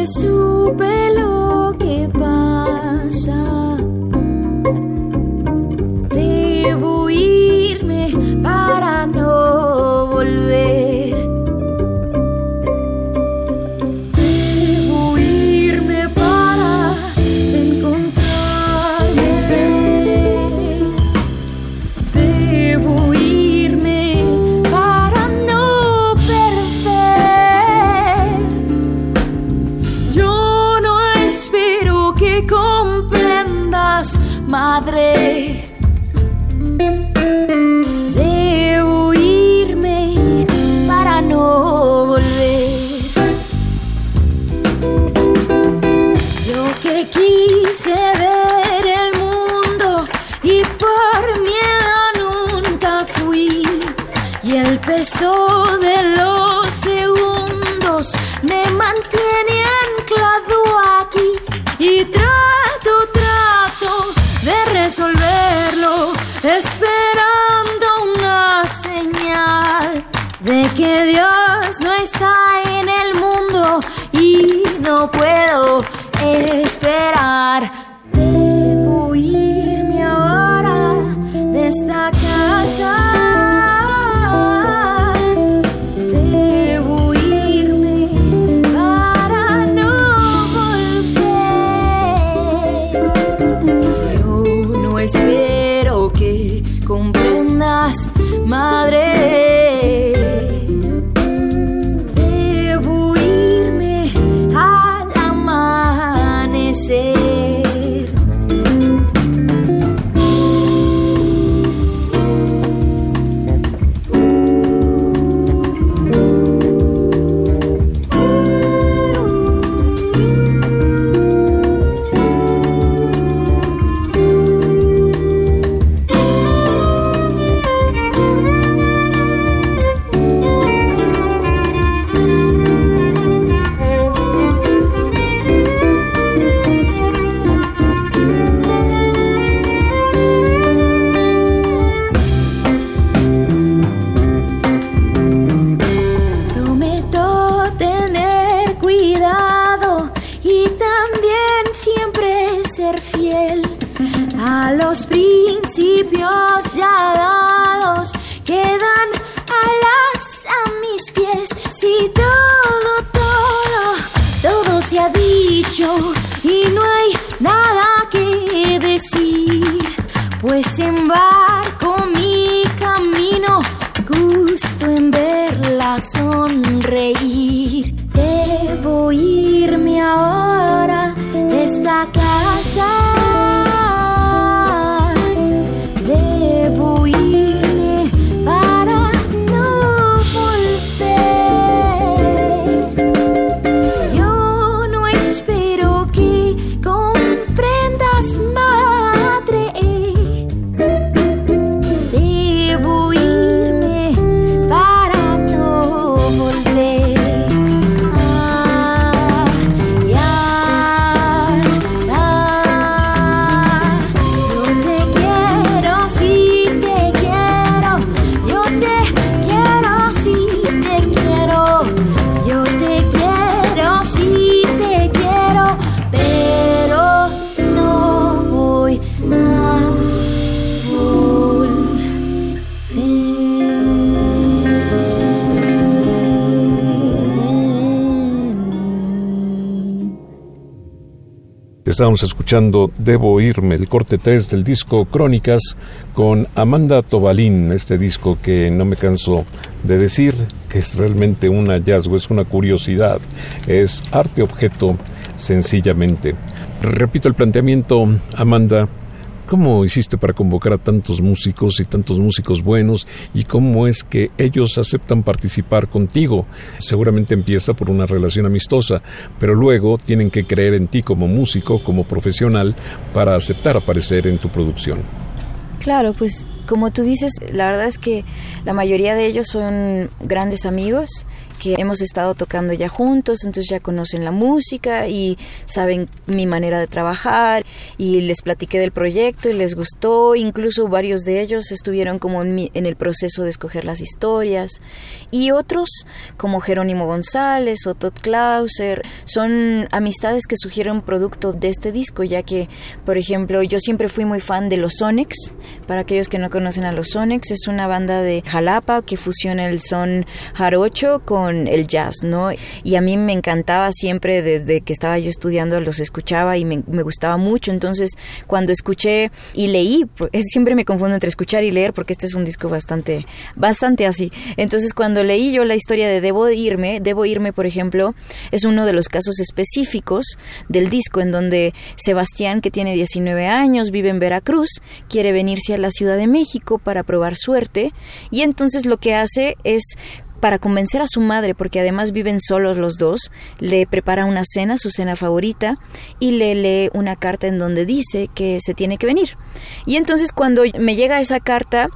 Supe lo que pasa. Debo irme para no volver. Estábamos escuchando Debo irme, el corte 3 del disco Crónicas con Amanda Tobalín, este disco que no me canso de decir que es realmente un hallazgo, es una curiosidad, es arte objeto sencillamente. Repito el planteamiento, Amanda, ¿Cómo hiciste para convocar a tantos músicos y tantos músicos buenos y cómo es que ellos aceptan participar contigo? Seguramente empieza por una relación amistosa, pero luego tienen que creer en ti como músico, como profesional, para aceptar aparecer en tu producción. Claro, pues como tú dices, la verdad es que la mayoría de ellos son grandes amigos que hemos estado tocando ya juntos, entonces ya conocen la música y saben mi manera de trabajar y les platiqué del proyecto y les gustó, incluso varios de ellos estuvieron como en, mi- en el proceso de escoger las historias. Y otros como Jerónimo González o Todd Clauser son amistades que surgieron producto de este disco, ya que, por ejemplo, yo siempre fui muy fan de los Sonex, para aquellos que no conocen a los Sonex, es una banda de Jalapa que fusiona el son jarocho con el jazz, ¿no? Y a mí me encantaba siempre, desde que estaba yo estudiando, los escuchaba y me, me gustaba mucho. Entonces, cuando escuché y leí, pues, siempre me confundo entre escuchar y leer, porque este es un disco bastante, bastante así. Entonces, cuando leí yo la historia de Debo irme, Debo irme, por ejemplo, es uno de los casos específicos del disco en donde Sebastián, que tiene 19 años, vive en Veracruz, quiere venirse a la Ciudad de México para probar suerte y entonces lo que hace es para convencer a su madre, porque además viven solos los dos, le prepara una cena, su cena favorita, y le lee una carta en donde dice que se tiene que venir. Y entonces cuando me llega esa carta,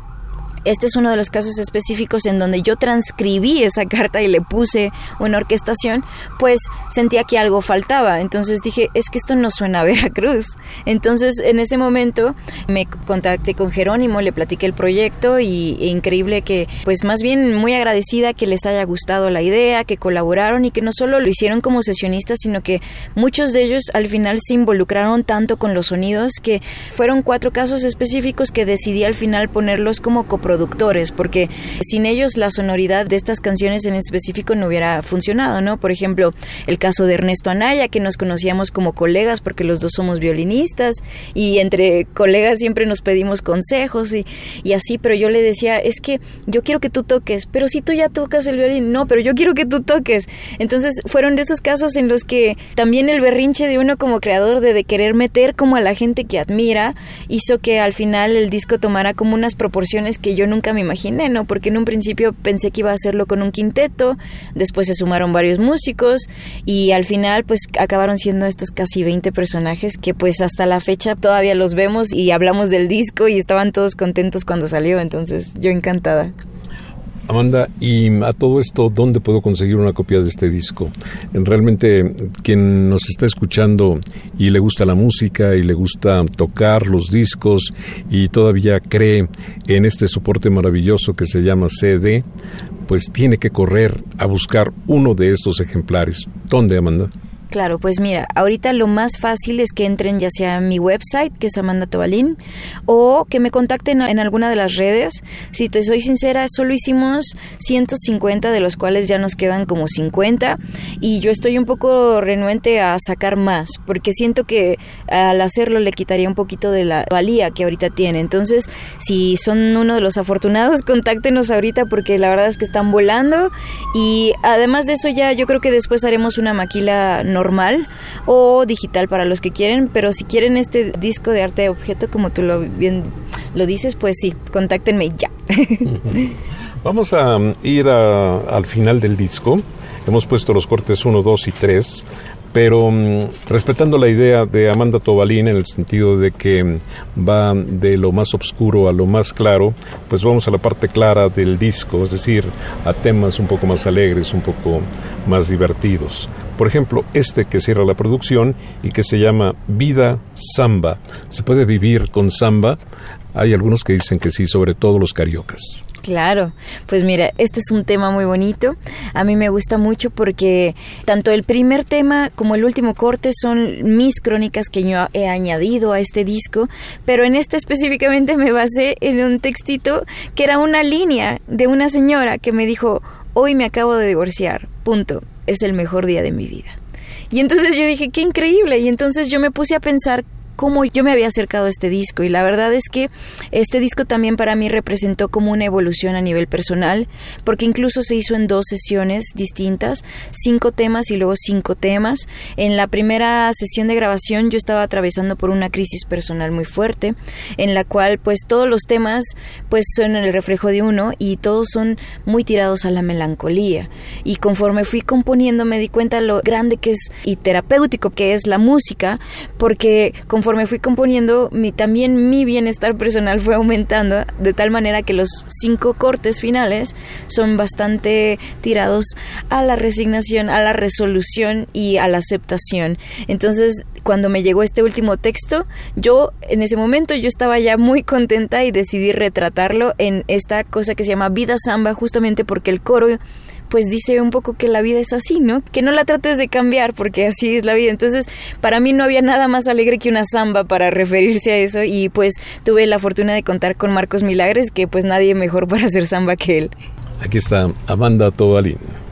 este es uno de los casos específicos en donde yo transcribí esa carta y le puse una orquestación, pues sentía que algo faltaba. Entonces dije, es que esto no suena a Veracruz. Entonces en ese momento me contacté con Jerónimo, le platiqué el proyecto y e increíble que, pues más bien muy agradecida que les haya gustado la idea, que colaboraron y que no solo lo hicieron como sesionistas, sino que muchos de ellos al final se involucraron tanto con los sonidos que fueron cuatro casos específicos que decidí al final ponerlos como coproductores productores, porque sin ellos la sonoridad de estas canciones en específico no hubiera funcionado, ¿no? Por ejemplo, el caso de Ernesto Anaya, que nos conocíamos como colegas porque los dos somos violinistas y entre colegas siempre nos pedimos consejos y, y así, pero yo le decía, es que yo quiero que tú toques, pero si tú ya tocas el violín, no, pero yo quiero que tú toques. Entonces fueron de esos casos en los que también el berrinche de uno como creador de, de querer meter como a la gente que admira hizo que al final el disco tomara como unas proporciones que yo nunca me imaginé, ¿no? Porque en un principio pensé que iba a hacerlo con un quinteto, después se sumaron varios músicos y al final pues acabaron siendo estos casi 20 personajes que pues hasta la fecha todavía los vemos y hablamos del disco y estaban todos contentos cuando salió, entonces yo encantada. Amanda, y a todo esto, ¿dónde puedo conseguir una copia de este disco? Realmente, quien nos está escuchando y le gusta la música y le gusta tocar los discos y todavía cree en este soporte maravilloso que se llama CD, pues tiene que correr a buscar uno de estos ejemplares. ¿Dónde, Amanda? Claro, pues mira, ahorita lo más fácil es que entren ya sea a mi website, que es Amanda Tobalín, o que me contacten en alguna de las redes. Si te soy sincera, solo hicimos 150, de los cuales ya nos quedan como 50, y yo estoy un poco renuente a sacar más, porque siento que al hacerlo le quitaría un poquito de la valía que ahorita tiene. Entonces, si son uno de los afortunados, contáctenos ahorita porque la verdad es que están volando, y además de eso ya yo creo que después haremos una maquila normal o digital para los que quieren, pero si quieren este disco de arte de objeto, como tú lo bien lo dices, pues sí, contáctenme ya. Vamos a um, ir al final del disco. Hemos puesto los cortes 1, 2 y 3 pero mm, respetando la idea de Amanda Tobalín en el sentido de que mm, va de lo más oscuro a lo más claro, pues vamos a la parte clara del disco, es decir, a temas un poco más alegres, un poco más divertidos. Por ejemplo, este que cierra la producción y que se llama Vida Samba. ¿Se puede vivir con samba? Hay algunos que dicen que sí, sobre todo los cariocas. Claro, pues mira, este es un tema muy bonito. A mí me gusta mucho porque tanto el primer tema como el último corte son mis crónicas que yo he añadido a este disco, pero en este específicamente me basé en un textito que era una línea de una señora que me dijo, hoy me acabo de divorciar, punto, es el mejor día de mi vida. Y entonces yo dije, qué increíble. Y entonces yo me puse a pensar cómo yo me había acercado a este disco y la verdad es que este disco también para mí representó como una evolución a nivel personal porque incluso se hizo en dos sesiones distintas, cinco temas y luego cinco temas. En la primera sesión de grabación yo estaba atravesando por una crisis personal muy fuerte en la cual pues todos los temas pues son el reflejo de uno y todos son muy tirados a la melancolía y conforme fui componiendo me di cuenta lo grande que es y terapéutico que es la música porque conforme conforme fui componiendo, mi, también mi bienestar personal fue aumentando, de tal manera que los cinco cortes finales son bastante tirados a la resignación, a la resolución y a la aceptación. Entonces, cuando me llegó este último texto, yo en ese momento yo estaba ya muy contenta y decidí retratarlo en esta cosa que se llama Vida Samba, justamente porque el coro pues dice un poco que la vida es así, ¿no? Que no la trates de cambiar porque así es la vida. Entonces, para mí no había nada más alegre que una samba para referirse a eso y pues tuve la fortuna de contar con Marcos Milagres, que pues nadie mejor para hacer samba que él. Aquí está Amanda Tobalín.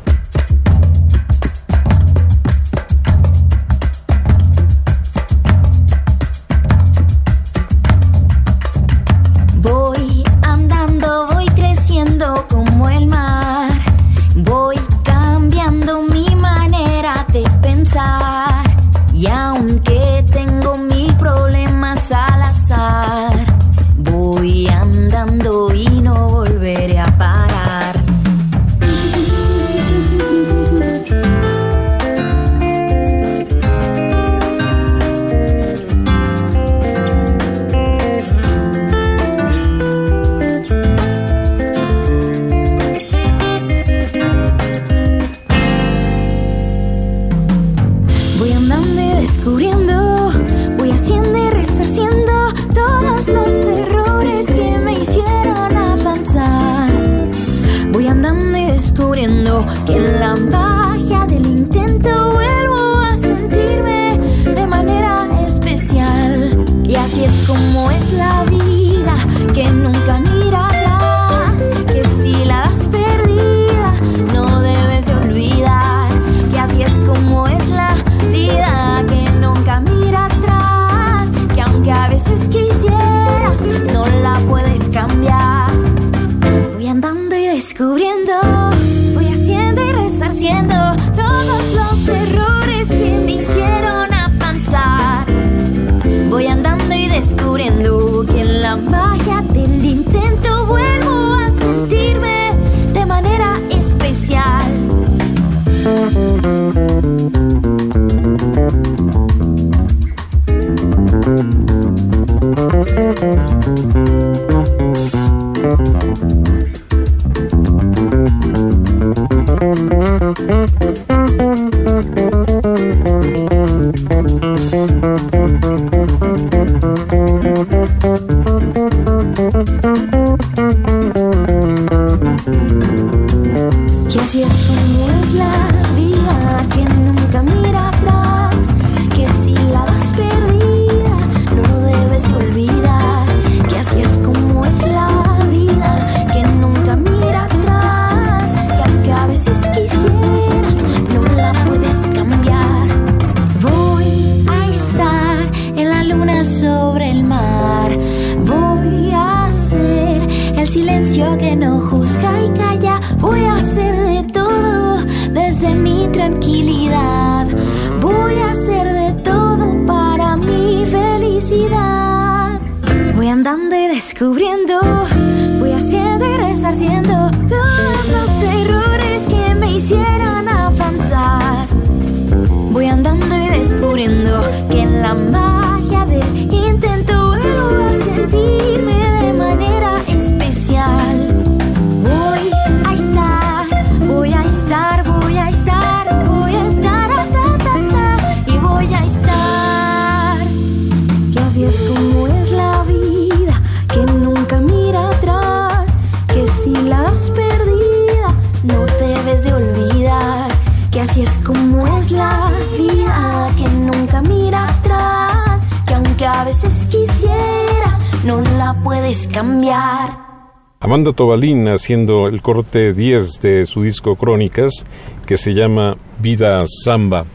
Tobalín haciendo el corte 10 de su disco Crónicas que se llama Vida Samba.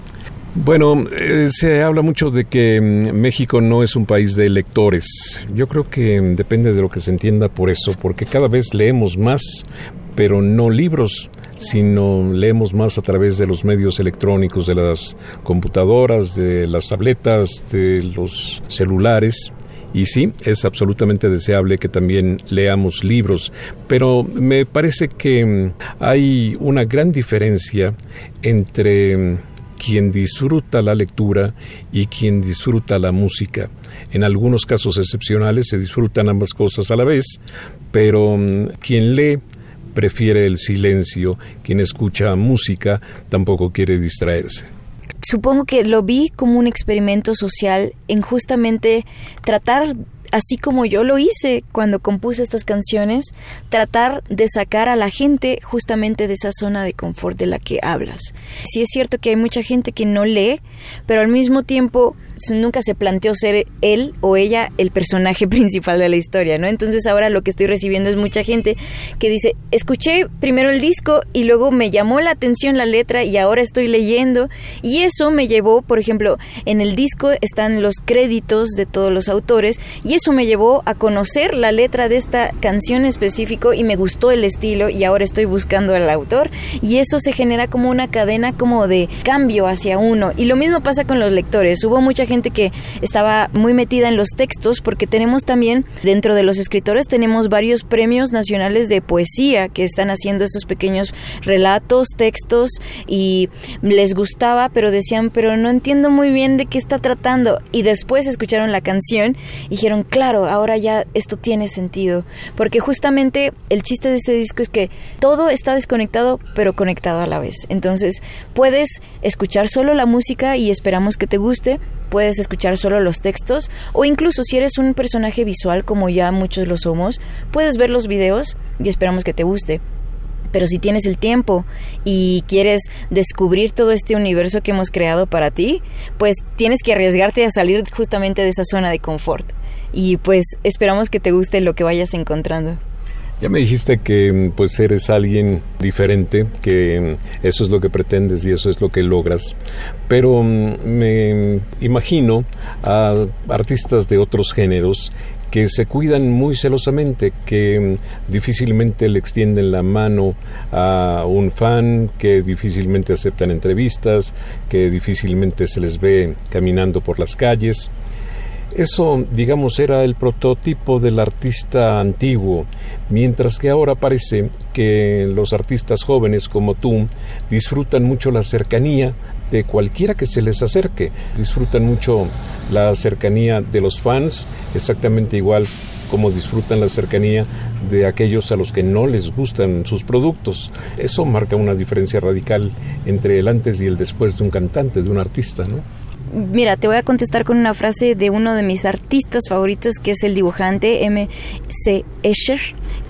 Bueno, eh, se habla mucho de que mm, México no es un país de lectores. Yo creo que mm, depende de lo que se entienda por eso, porque cada vez leemos más, pero no libros, sino leemos más a través de los medios electrónicos, de las computadoras, de las tabletas, de los celulares. Y sí, es absolutamente deseable que también leamos libros, pero me parece que mm, hay una gran diferencia entre mm, quien disfruta la lectura y quien disfruta la música. En algunos casos excepcionales se disfrutan ambas cosas a la vez, pero mm, quien lee prefiere el silencio, quien escucha música tampoco quiere distraerse supongo que lo vi como un experimento social en justamente tratar así como yo lo hice cuando compuse estas canciones, tratar de sacar a la gente justamente de esa zona de confort de la que hablas. Sí es cierto que hay mucha gente que no lee, pero al mismo tiempo nunca se planteó ser él o ella el personaje principal de la historia, ¿no? Entonces ahora lo que estoy recibiendo es mucha gente que dice, escuché primero el disco y luego me llamó la atención la letra y ahora estoy leyendo y eso me llevó, por ejemplo, en el disco están los créditos de todos los autores y eso me llevó a conocer la letra de esta canción específico y me gustó el estilo y ahora estoy buscando al autor. Y eso se genera como una cadena como de cambio hacia uno. Y lo mismo pasa con los lectores. Hubo mucha gente que estaba muy metida en los textos porque tenemos también dentro de los escritores tenemos varios premios nacionales de poesía que están haciendo estos pequeños relatos, textos y les gustaba pero decían pero no entiendo muy bien de qué está tratando y después escucharon la canción y dijeron claro ahora ya esto tiene sentido, porque justamente el chiste de este disco es que todo está desconectado, pero conectado a la vez. Entonces, puedes escuchar solo la música y esperamos que te guste, puedes escuchar solo los textos, o incluso si eres un personaje visual, como ya muchos lo somos, puedes ver los videos y esperamos que te guste. Pero si tienes el tiempo y quieres descubrir todo este universo que hemos creado para ti, pues tienes que arriesgarte a salir justamente de esa zona de confort y pues esperamos que te guste lo que vayas encontrando. Ya me dijiste que pues eres alguien diferente, que eso es lo que pretendes y eso es lo que logras, pero mm, me imagino a artistas de otros géneros que se cuidan muy celosamente, que mm, difícilmente le extienden la mano a un fan, que difícilmente aceptan entrevistas, que difícilmente se les ve caminando por las calles. Eso, digamos, era el prototipo del artista antiguo, mientras que ahora parece que los artistas jóvenes como tú disfrutan mucho la cercanía de cualquiera que se les acerque, disfrutan mucho la cercanía de los fans, exactamente igual cómo disfrutan la cercanía de aquellos a los que no les gustan sus productos. Eso marca una diferencia radical entre el antes y el después de un cantante, de un artista, ¿no? Mira, te voy a contestar con una frase de uno de mis artistas favoritos, que es el dibujante M.C. Escher,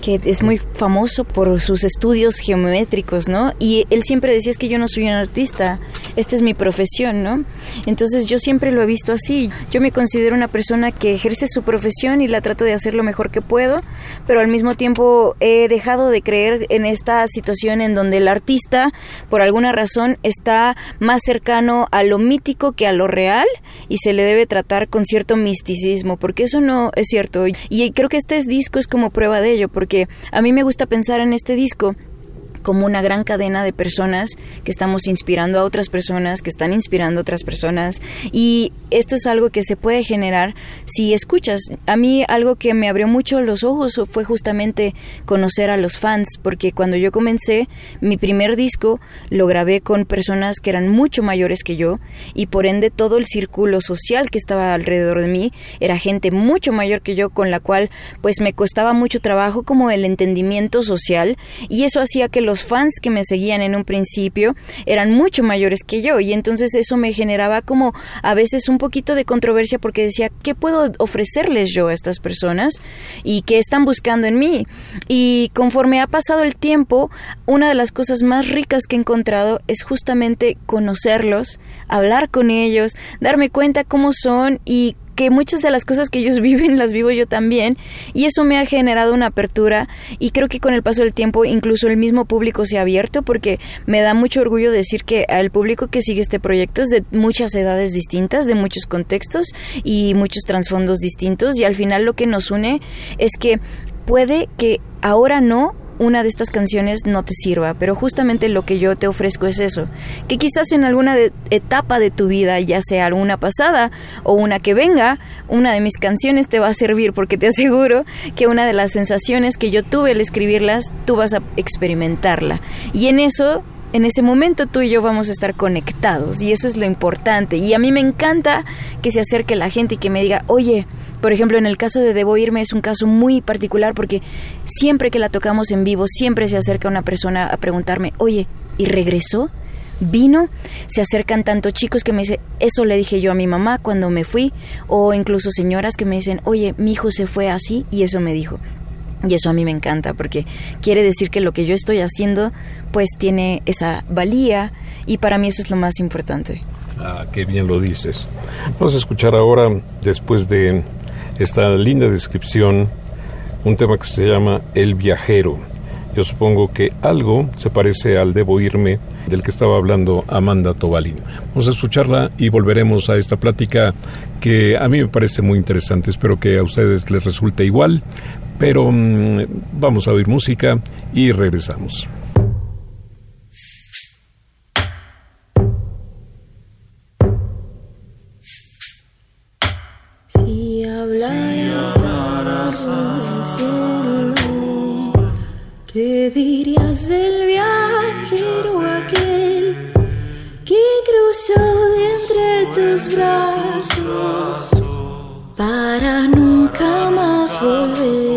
que es muy famoso por sus estudios geométricos, ¿no? Y él siempre decía, es que yo no soy un artista, esta es mi profesión, ¿no? Entonces yo siempre lo he visto así. Yo me considero una persona que ejerce su profesión y la trato de hacer lo mejor que puedo, pero al mismo tiempo he dejado de creer en esta situación en donde el artista, por alguna razón, está más cercano a lo mítico que a lo real y se le debe tratar con cierto misticismo, porque eso no es cierto. Y creo que este disco es como prueba de ello, porque a mí me gusta pensar en este disco como una gran cadena de personas que estamos inspirando a otras personas, que están inspirando a otras personas. Y esto es algo que se puede generar si escuchas. A mí algo que me abrió mucho los ojos fue justamente conocer a los fans, porque cuando yo comencé mi primer disco lo grabé con personas que eran mucho mayores que yo y por ende todo el círculo social que estaba alrededor de mí era gente mucho mayor que yo con la cual pues me costaba mucho trabajo como el entendimiento social y eso hacía que los fans que me seguían en un principio eran mucho mayores que yo y entonces eso me generaba como a veces un poquito de controversia porque decía, ¿qué puedo ofrecerles yo a estas personas y qué están buscando en mí? Y conforme ha pasado el tiempo, una de las cosas más ricas que he encontrado es justamente conocerlos, hablar con ellos, darme cuenta cómo son y que muchas de las cosas que ellos viven las vivo yo también y eso me ha generado una apertura y creo que con el paso del tiempo incluso el mismo público se ha abierto porque me da mucho orgullo decir que al público que sigue este proyecto es de muchas edades distintas, de muchos contextos y muchos trasfondos distintos y al final lo que nos une es que puede que ahora no, una de estas canciones no te sirva, pero justamente lo que yo te ofrezco es eso, que quizás en alguna etapa de tu vida, ya sea alguna pasada o una que venga, una de mis canciones te va a servir porque te aseguro que una de las sensaciones que yo tuve al escribirlas, tú vas a experimentarla. Y en eso en ese momento tú y yo vamos a estar conectados y eso es lo importante. Y a mí me encanta que se acerque la gente y que me diga, oye, por ejemplo, en el caso de Debo Irme es un caso muy particular porque siempre que la tocamos en vivo, siempre se acerca una persona a preguntarme, oye, ¿y regresó? vino, se acercan tanto chicos que me dicen, eso le dije yo a mi mamá cuando me fui, o incluso señoras que me dicen, oye, mi hijo se fue así y eso me dijo. Y eso a mí me encanta porque quiere decir que lo que yo estoy haciendo pues tiene esa valía y para mí eso es lo más importante. Ah, qué bien lo dices. Vamos a escuchar ahora, después de esta linda descripción, un tema que se llama El viajero. Yo supongo que algo se parece al Debo irme del que estaba hablando Amanda Tobalín. Vamos a escucharla y volveremos a esta plática que a mí me parece muy interesante. Espero que a ustedes les resulte igual. Pero mm, vamos a oír música y regresamos. Si hablaras, cielo, ¿qué dirías del viajero aquel que cruzó entre tus brazos para nunca más volver?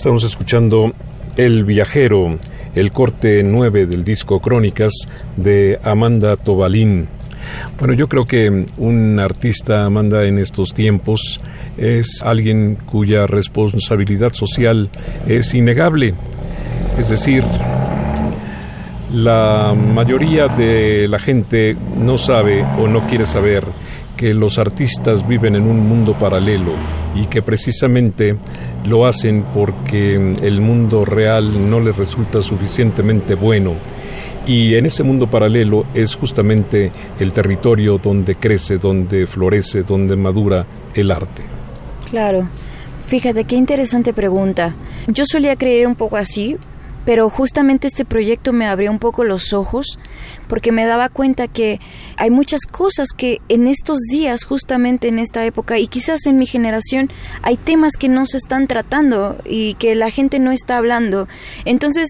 Estamos escuchando El Viajero, el corte 9 del disco Crónicas de Amanda Tobalín. Bueno, yo creo que un artista, Amanda, en estos tiempos es alguien cuya responsabilidad social es innegable. Es decir, la mayoría de la gente no sabe o no quiere saber que los artistas viven en un mundo paralelo y que precisamente lo hacen porque el mundo real no les resulta suficientemente bueno. Y en ese mundo paralelo es justamente el territorio donde crece, donde florece, donde madura el arte. Claro. Fíjate, qué interesante pregunta. Yo solía creer un poco así, pero justamente este proyecto me abrió un poco los ojos porque me daba cuenta que hay muchas cosas que en estos días, justamente en esta época y quizás en mi generación, hay temas que no se están tratando y que la gente no está hablando. Entonces,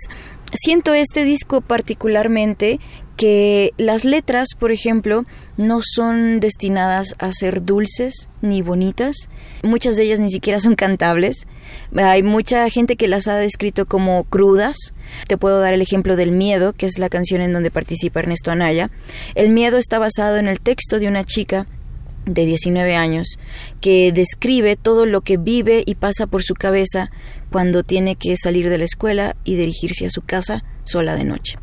siento este disco particularmente que las letras, por ejemplo, no son destinadas a ser dulces ni bonitas. Muchas de ellas ni siquiera son cantables. Hay mucha gente que las ha descrito como crudas. Te puedo dar el ejemplo del Miedo, que es la canción en donde participa Ernesto Anaya. El Miedo está basado en el texto de una chica de 19 años que describe todo lo que vive y pasa por su cabeza cuando tiene que salir de la escuela y dirigirse a su casa sola de noche.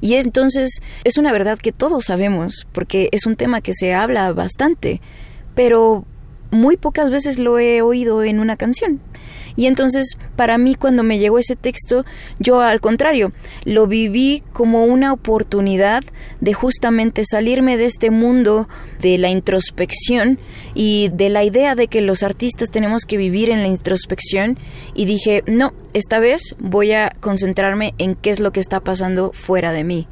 Y entonces es una verdad que todos sabemos, porque es un tema que se habla bastante, pero muy pocas veces lo he oído en una canción. Y entonces, para mí, cuando me llegó ese texto, yo al contrario, lo viví como una oportunidad de justamente salirme de este mundo de la introspección y de la idea de que los artistas tenemos que vivir en la introspección. Y dije, no, esta vez voy a concentrarme en qué es lo que está pasando fuera de mí.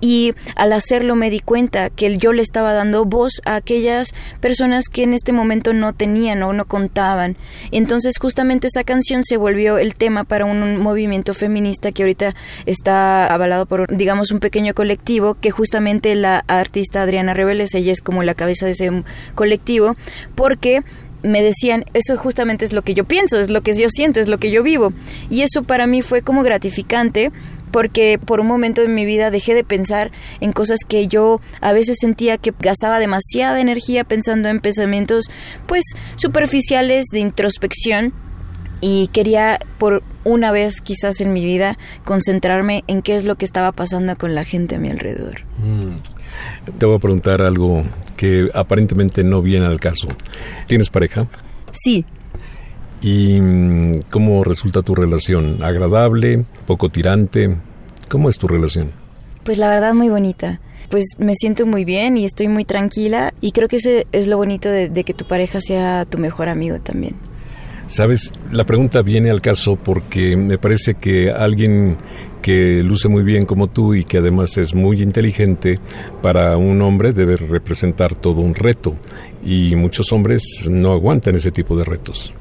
Y al hacerlo me di cuenta que yo le estaba dando voz a aquellas personas que en este momento no tenían o no contaban. Entonces, justamente canción se volvió el tema para un, movimiento feminista que ahorita está avalado por, digamos, un pequeño colectivo que justamente la artista Adriana Reveles, ella es como la cabeza de ese colectivo, porque me decían, eso justamente es lo que yo pienso, es lo que yo siento, es lo que yo vivo. Y eso para mí fue como gratificante porque por un momento de mi vida dejé de pensar en cosas que yo a veces sentía que gastaba demasiada energía pensando en pensamientos pues superficiales de introspección y quería por una vez quizás en mi vida concentrarme en qué es lo que estaba pasando con la gente a mi alrededor. Te voy a preguntar algo que aparentemente no viene al caso. ¿Tienes pareja? Sí, ¿Y mm, cómo resulta tu relación? ¿Agradable? ¿Poco tirante? ¿Cómo es tu relación? Pues la verdad muy bonita. Pues me siento muy bien y estoy muy tranquila y creo que ese es lo bonito de, de que tu pareja sea tu mejor amigo también. Sabes, la pregunta viene al caso porque me parece que alguien que luce muy bien como tú y que además es muy inteligente, para un hombre debe representar todo un reto y muchos hombres no aguantan ese tipo de retos.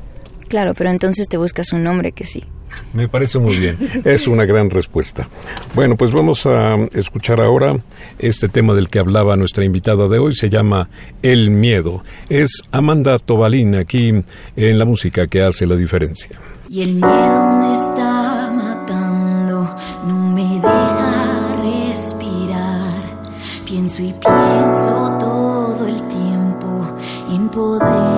Claro, pero entonces te buscas un hombre que sí. Me parece muy bien. Es una gran respuesta. Bueno, pues vamos a escuchar ahora este tema del que hablaba nuestra invitada de hoy. Se llama El miedo. Es Amanda Tobalín aquí en la música que hace la diferencia. Y el miedo me está matando, no me deja respirar. Pienso y pienso todo el tiempo en poderme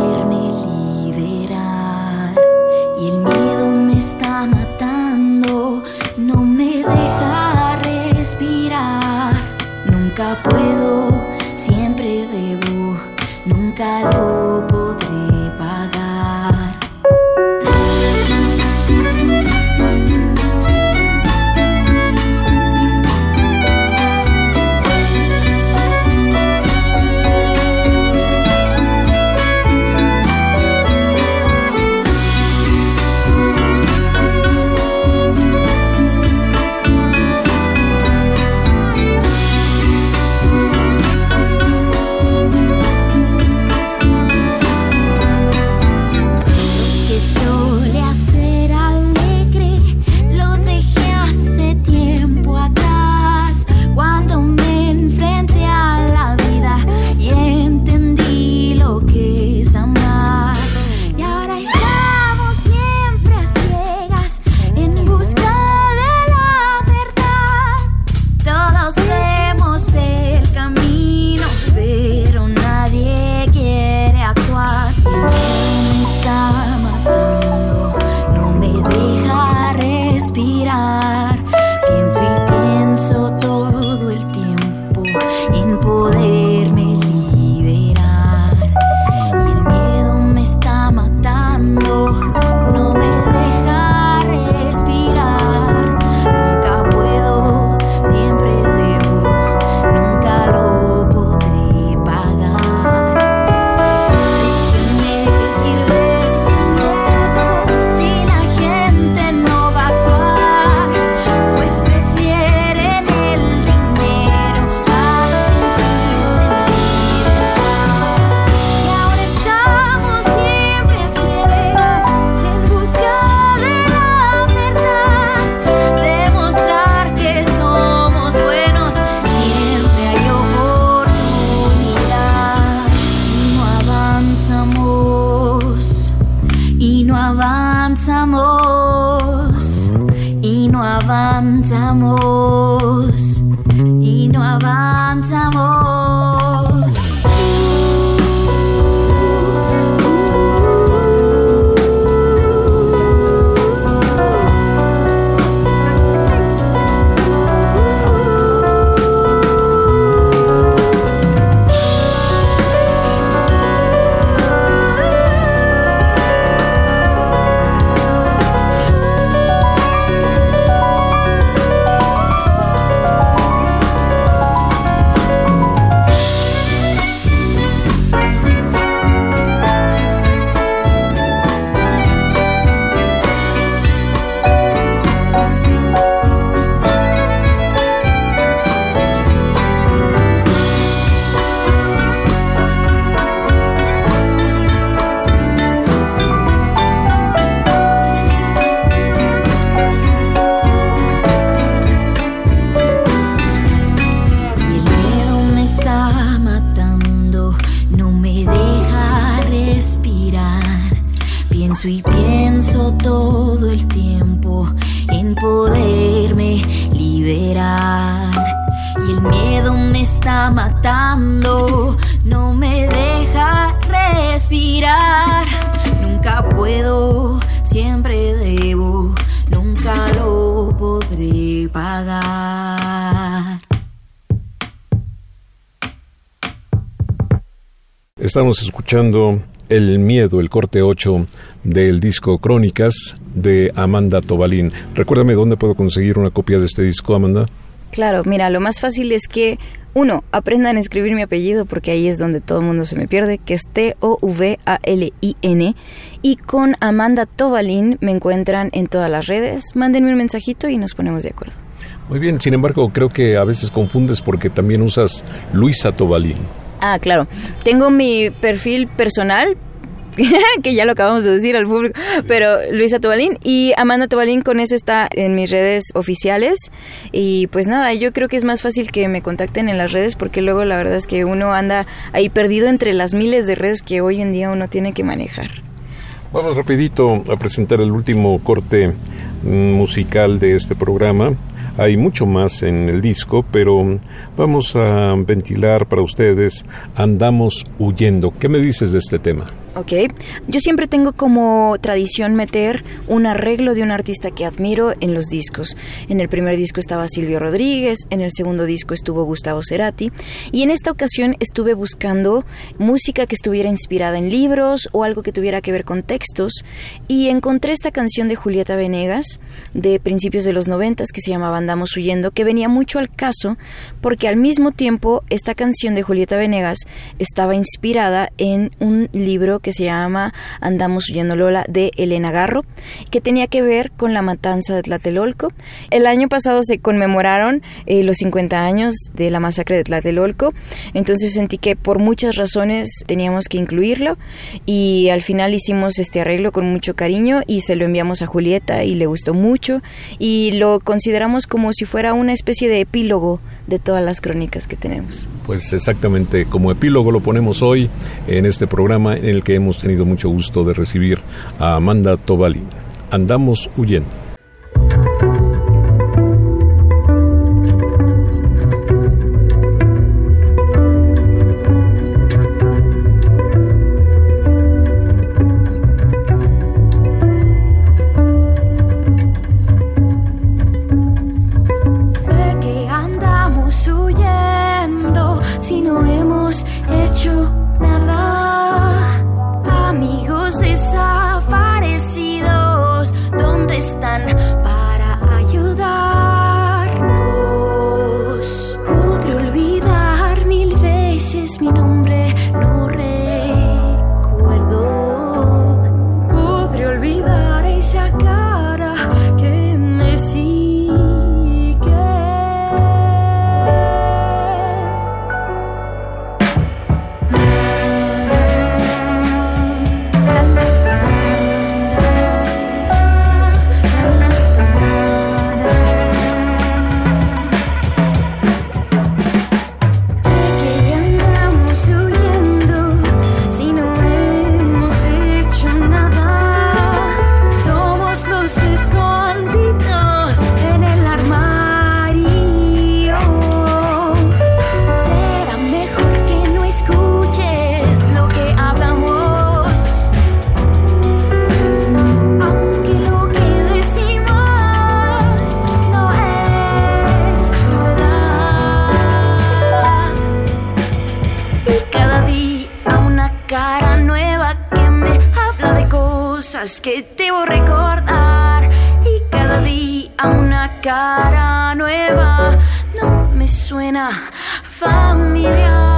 no avanzamos Estamos escuchando El Miedo, el corte 8 del disco Crónicas de Amanda Tobalín. Recuérdame dónde puedo conseguir una copia de este disco, Amanda. Claro, mira, lo más fácil es que uno, aprendan a escribir mi apellido porque ahí es donde todo el mundo se me pierde, que es T-O-V-A-L-I-N. Y con Amanda Tobalín me encuentran en todas las redes. Mándenme un mensajito y nos ponemos de acuerdo. Muy bien, sin embargo, creo que a veces confundes porque también usas Luisa Tobalín. Ah, claro. Tengo mi perfil personal, que ya lo acabamos de decir al público, pero Luisa Tobalín y Amanda Tobalín con ese está en mis redes oficiales y pues nada, yo creo que es más fácil que me contacten en las redes porque luego la verdad es que uno anda ahí perdido entre las miles de redes que hoy en día uno tiene que manejar. Vamos rapidito a presentar el último corte musical de este programa. Hay mucho más en el disco, pero vamos a ventilar para ustedes Andamos huyendo. ¿Qué me dices de este tema? Ok, yo siempre tengo como tradición meter un arreglo de un artista que admiro en los discos. En el primer disco estaba Silvio Rodríguez, en el segundo disco estuvo Gustavo Cerati y en esta ocasión estuve buscando música que estuviera inspirada en libros o algo que tuviera que ver con textos y encontré esta canción de Julieta Venegas de principios de los noventas que se llamaba Andamos huyendo que venía mucho al caso porque al mismo tiempo esta canción de Julieta Venegas estaba inspirada en un libro que se llama Andamos huyendo Lola de Elena Garro, que tenía que ver con la matanza de Tlatelolco. El año pasado se conmemoraron eh, los 50 años de la masacre de Tlatelolco, entonces sentí que por muchas razones teníamos que incluirlo y al final hicimos este arreglo con mucho cariño y se lo enviamos a Julieta y le gustó mucho y lo consideramos como si fuera una especie de epílogo de todas las crónicas que tenemos. Pues exactamente como epílogo lo ponemos hoy en este programa en el que hemos tenido mucho gusto de recibir a Amanda Tobalín. Andamos huyendo. cara nueva que me habla de cosas que debo recordar. Y cada día una cara nueva no me suena familiar.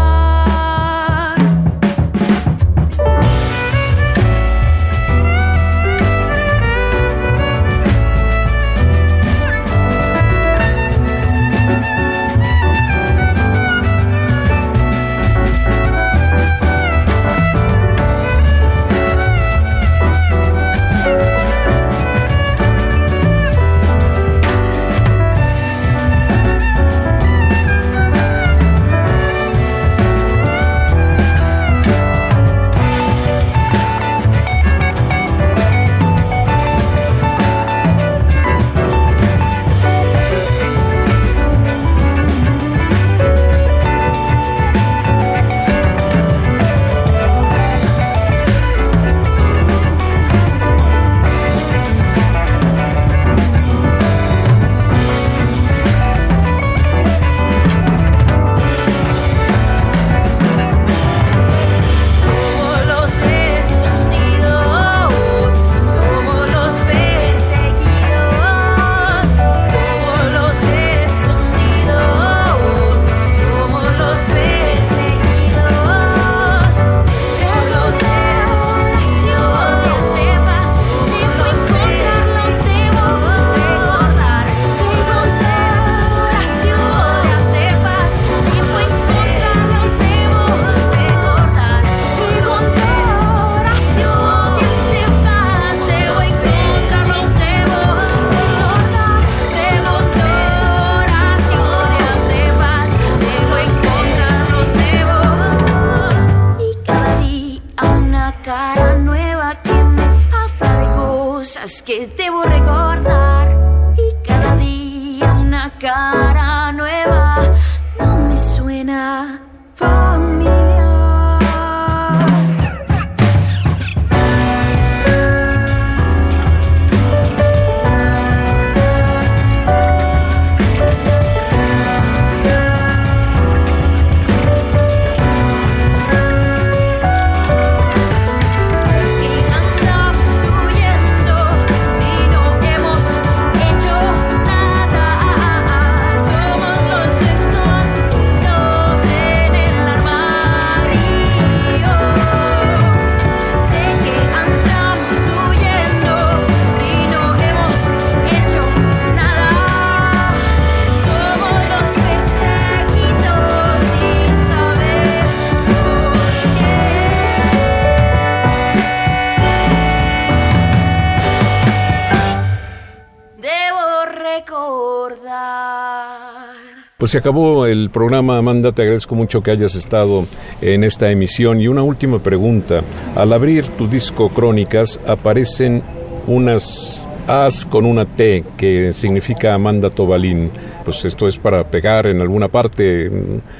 Pues se acabó el programa, Amanda, te agradezco mucho que hayas estado en esta emisión. Y una última pregunta. Al abrir tu disco Crónicas aparecen unas As con una T que significa Amanda Tobalín. Pues esto es para pegar en alguna parte.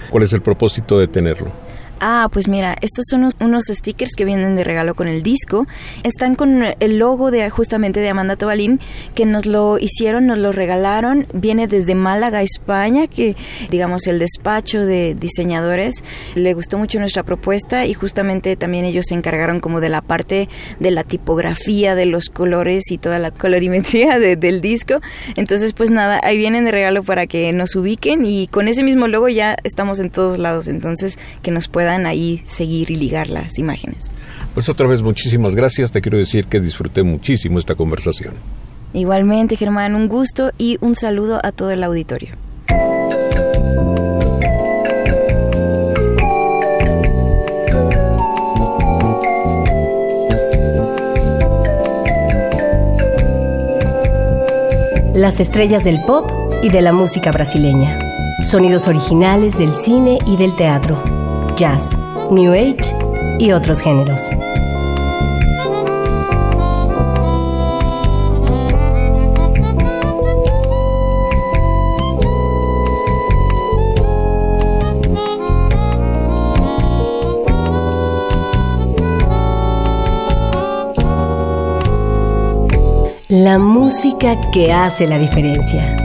¿Cuál es el propósito de tenerlo? Ah, pues mira, estos son unos, stickers que vienen de regalo con el disco. Están con el logo de justamente de Amanda Tobalín, que nos lo hicieron, nos lo regalaron. Viene desde Málaga, España, que digamos el despacho de diseñadores le gustó mucho nuestra propuesta y justamente también ellos se encargaron como de la parte de la tipografía, de los colores y toda la colorimetría del disco. Entonces, pues nada, ahí vienen de regalo para que nos ubiquen y con ese mismo logo ya estamos en todos lados. Entonces, que nos puedan ahí seguir y ligar las imágenes. Pues otra vez muchísimas gracias, te quiero decir que disfruté muchísimo esta conversación. Igualmente, Germán, un gusto y un saludo a todo el auditorio. Las estrellas del pop y de la música brasileña. Sonidos originales del cine y del teatro jazz, new age y otros géneros. La música que hace la diferencia.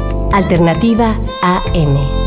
Alternativa AM.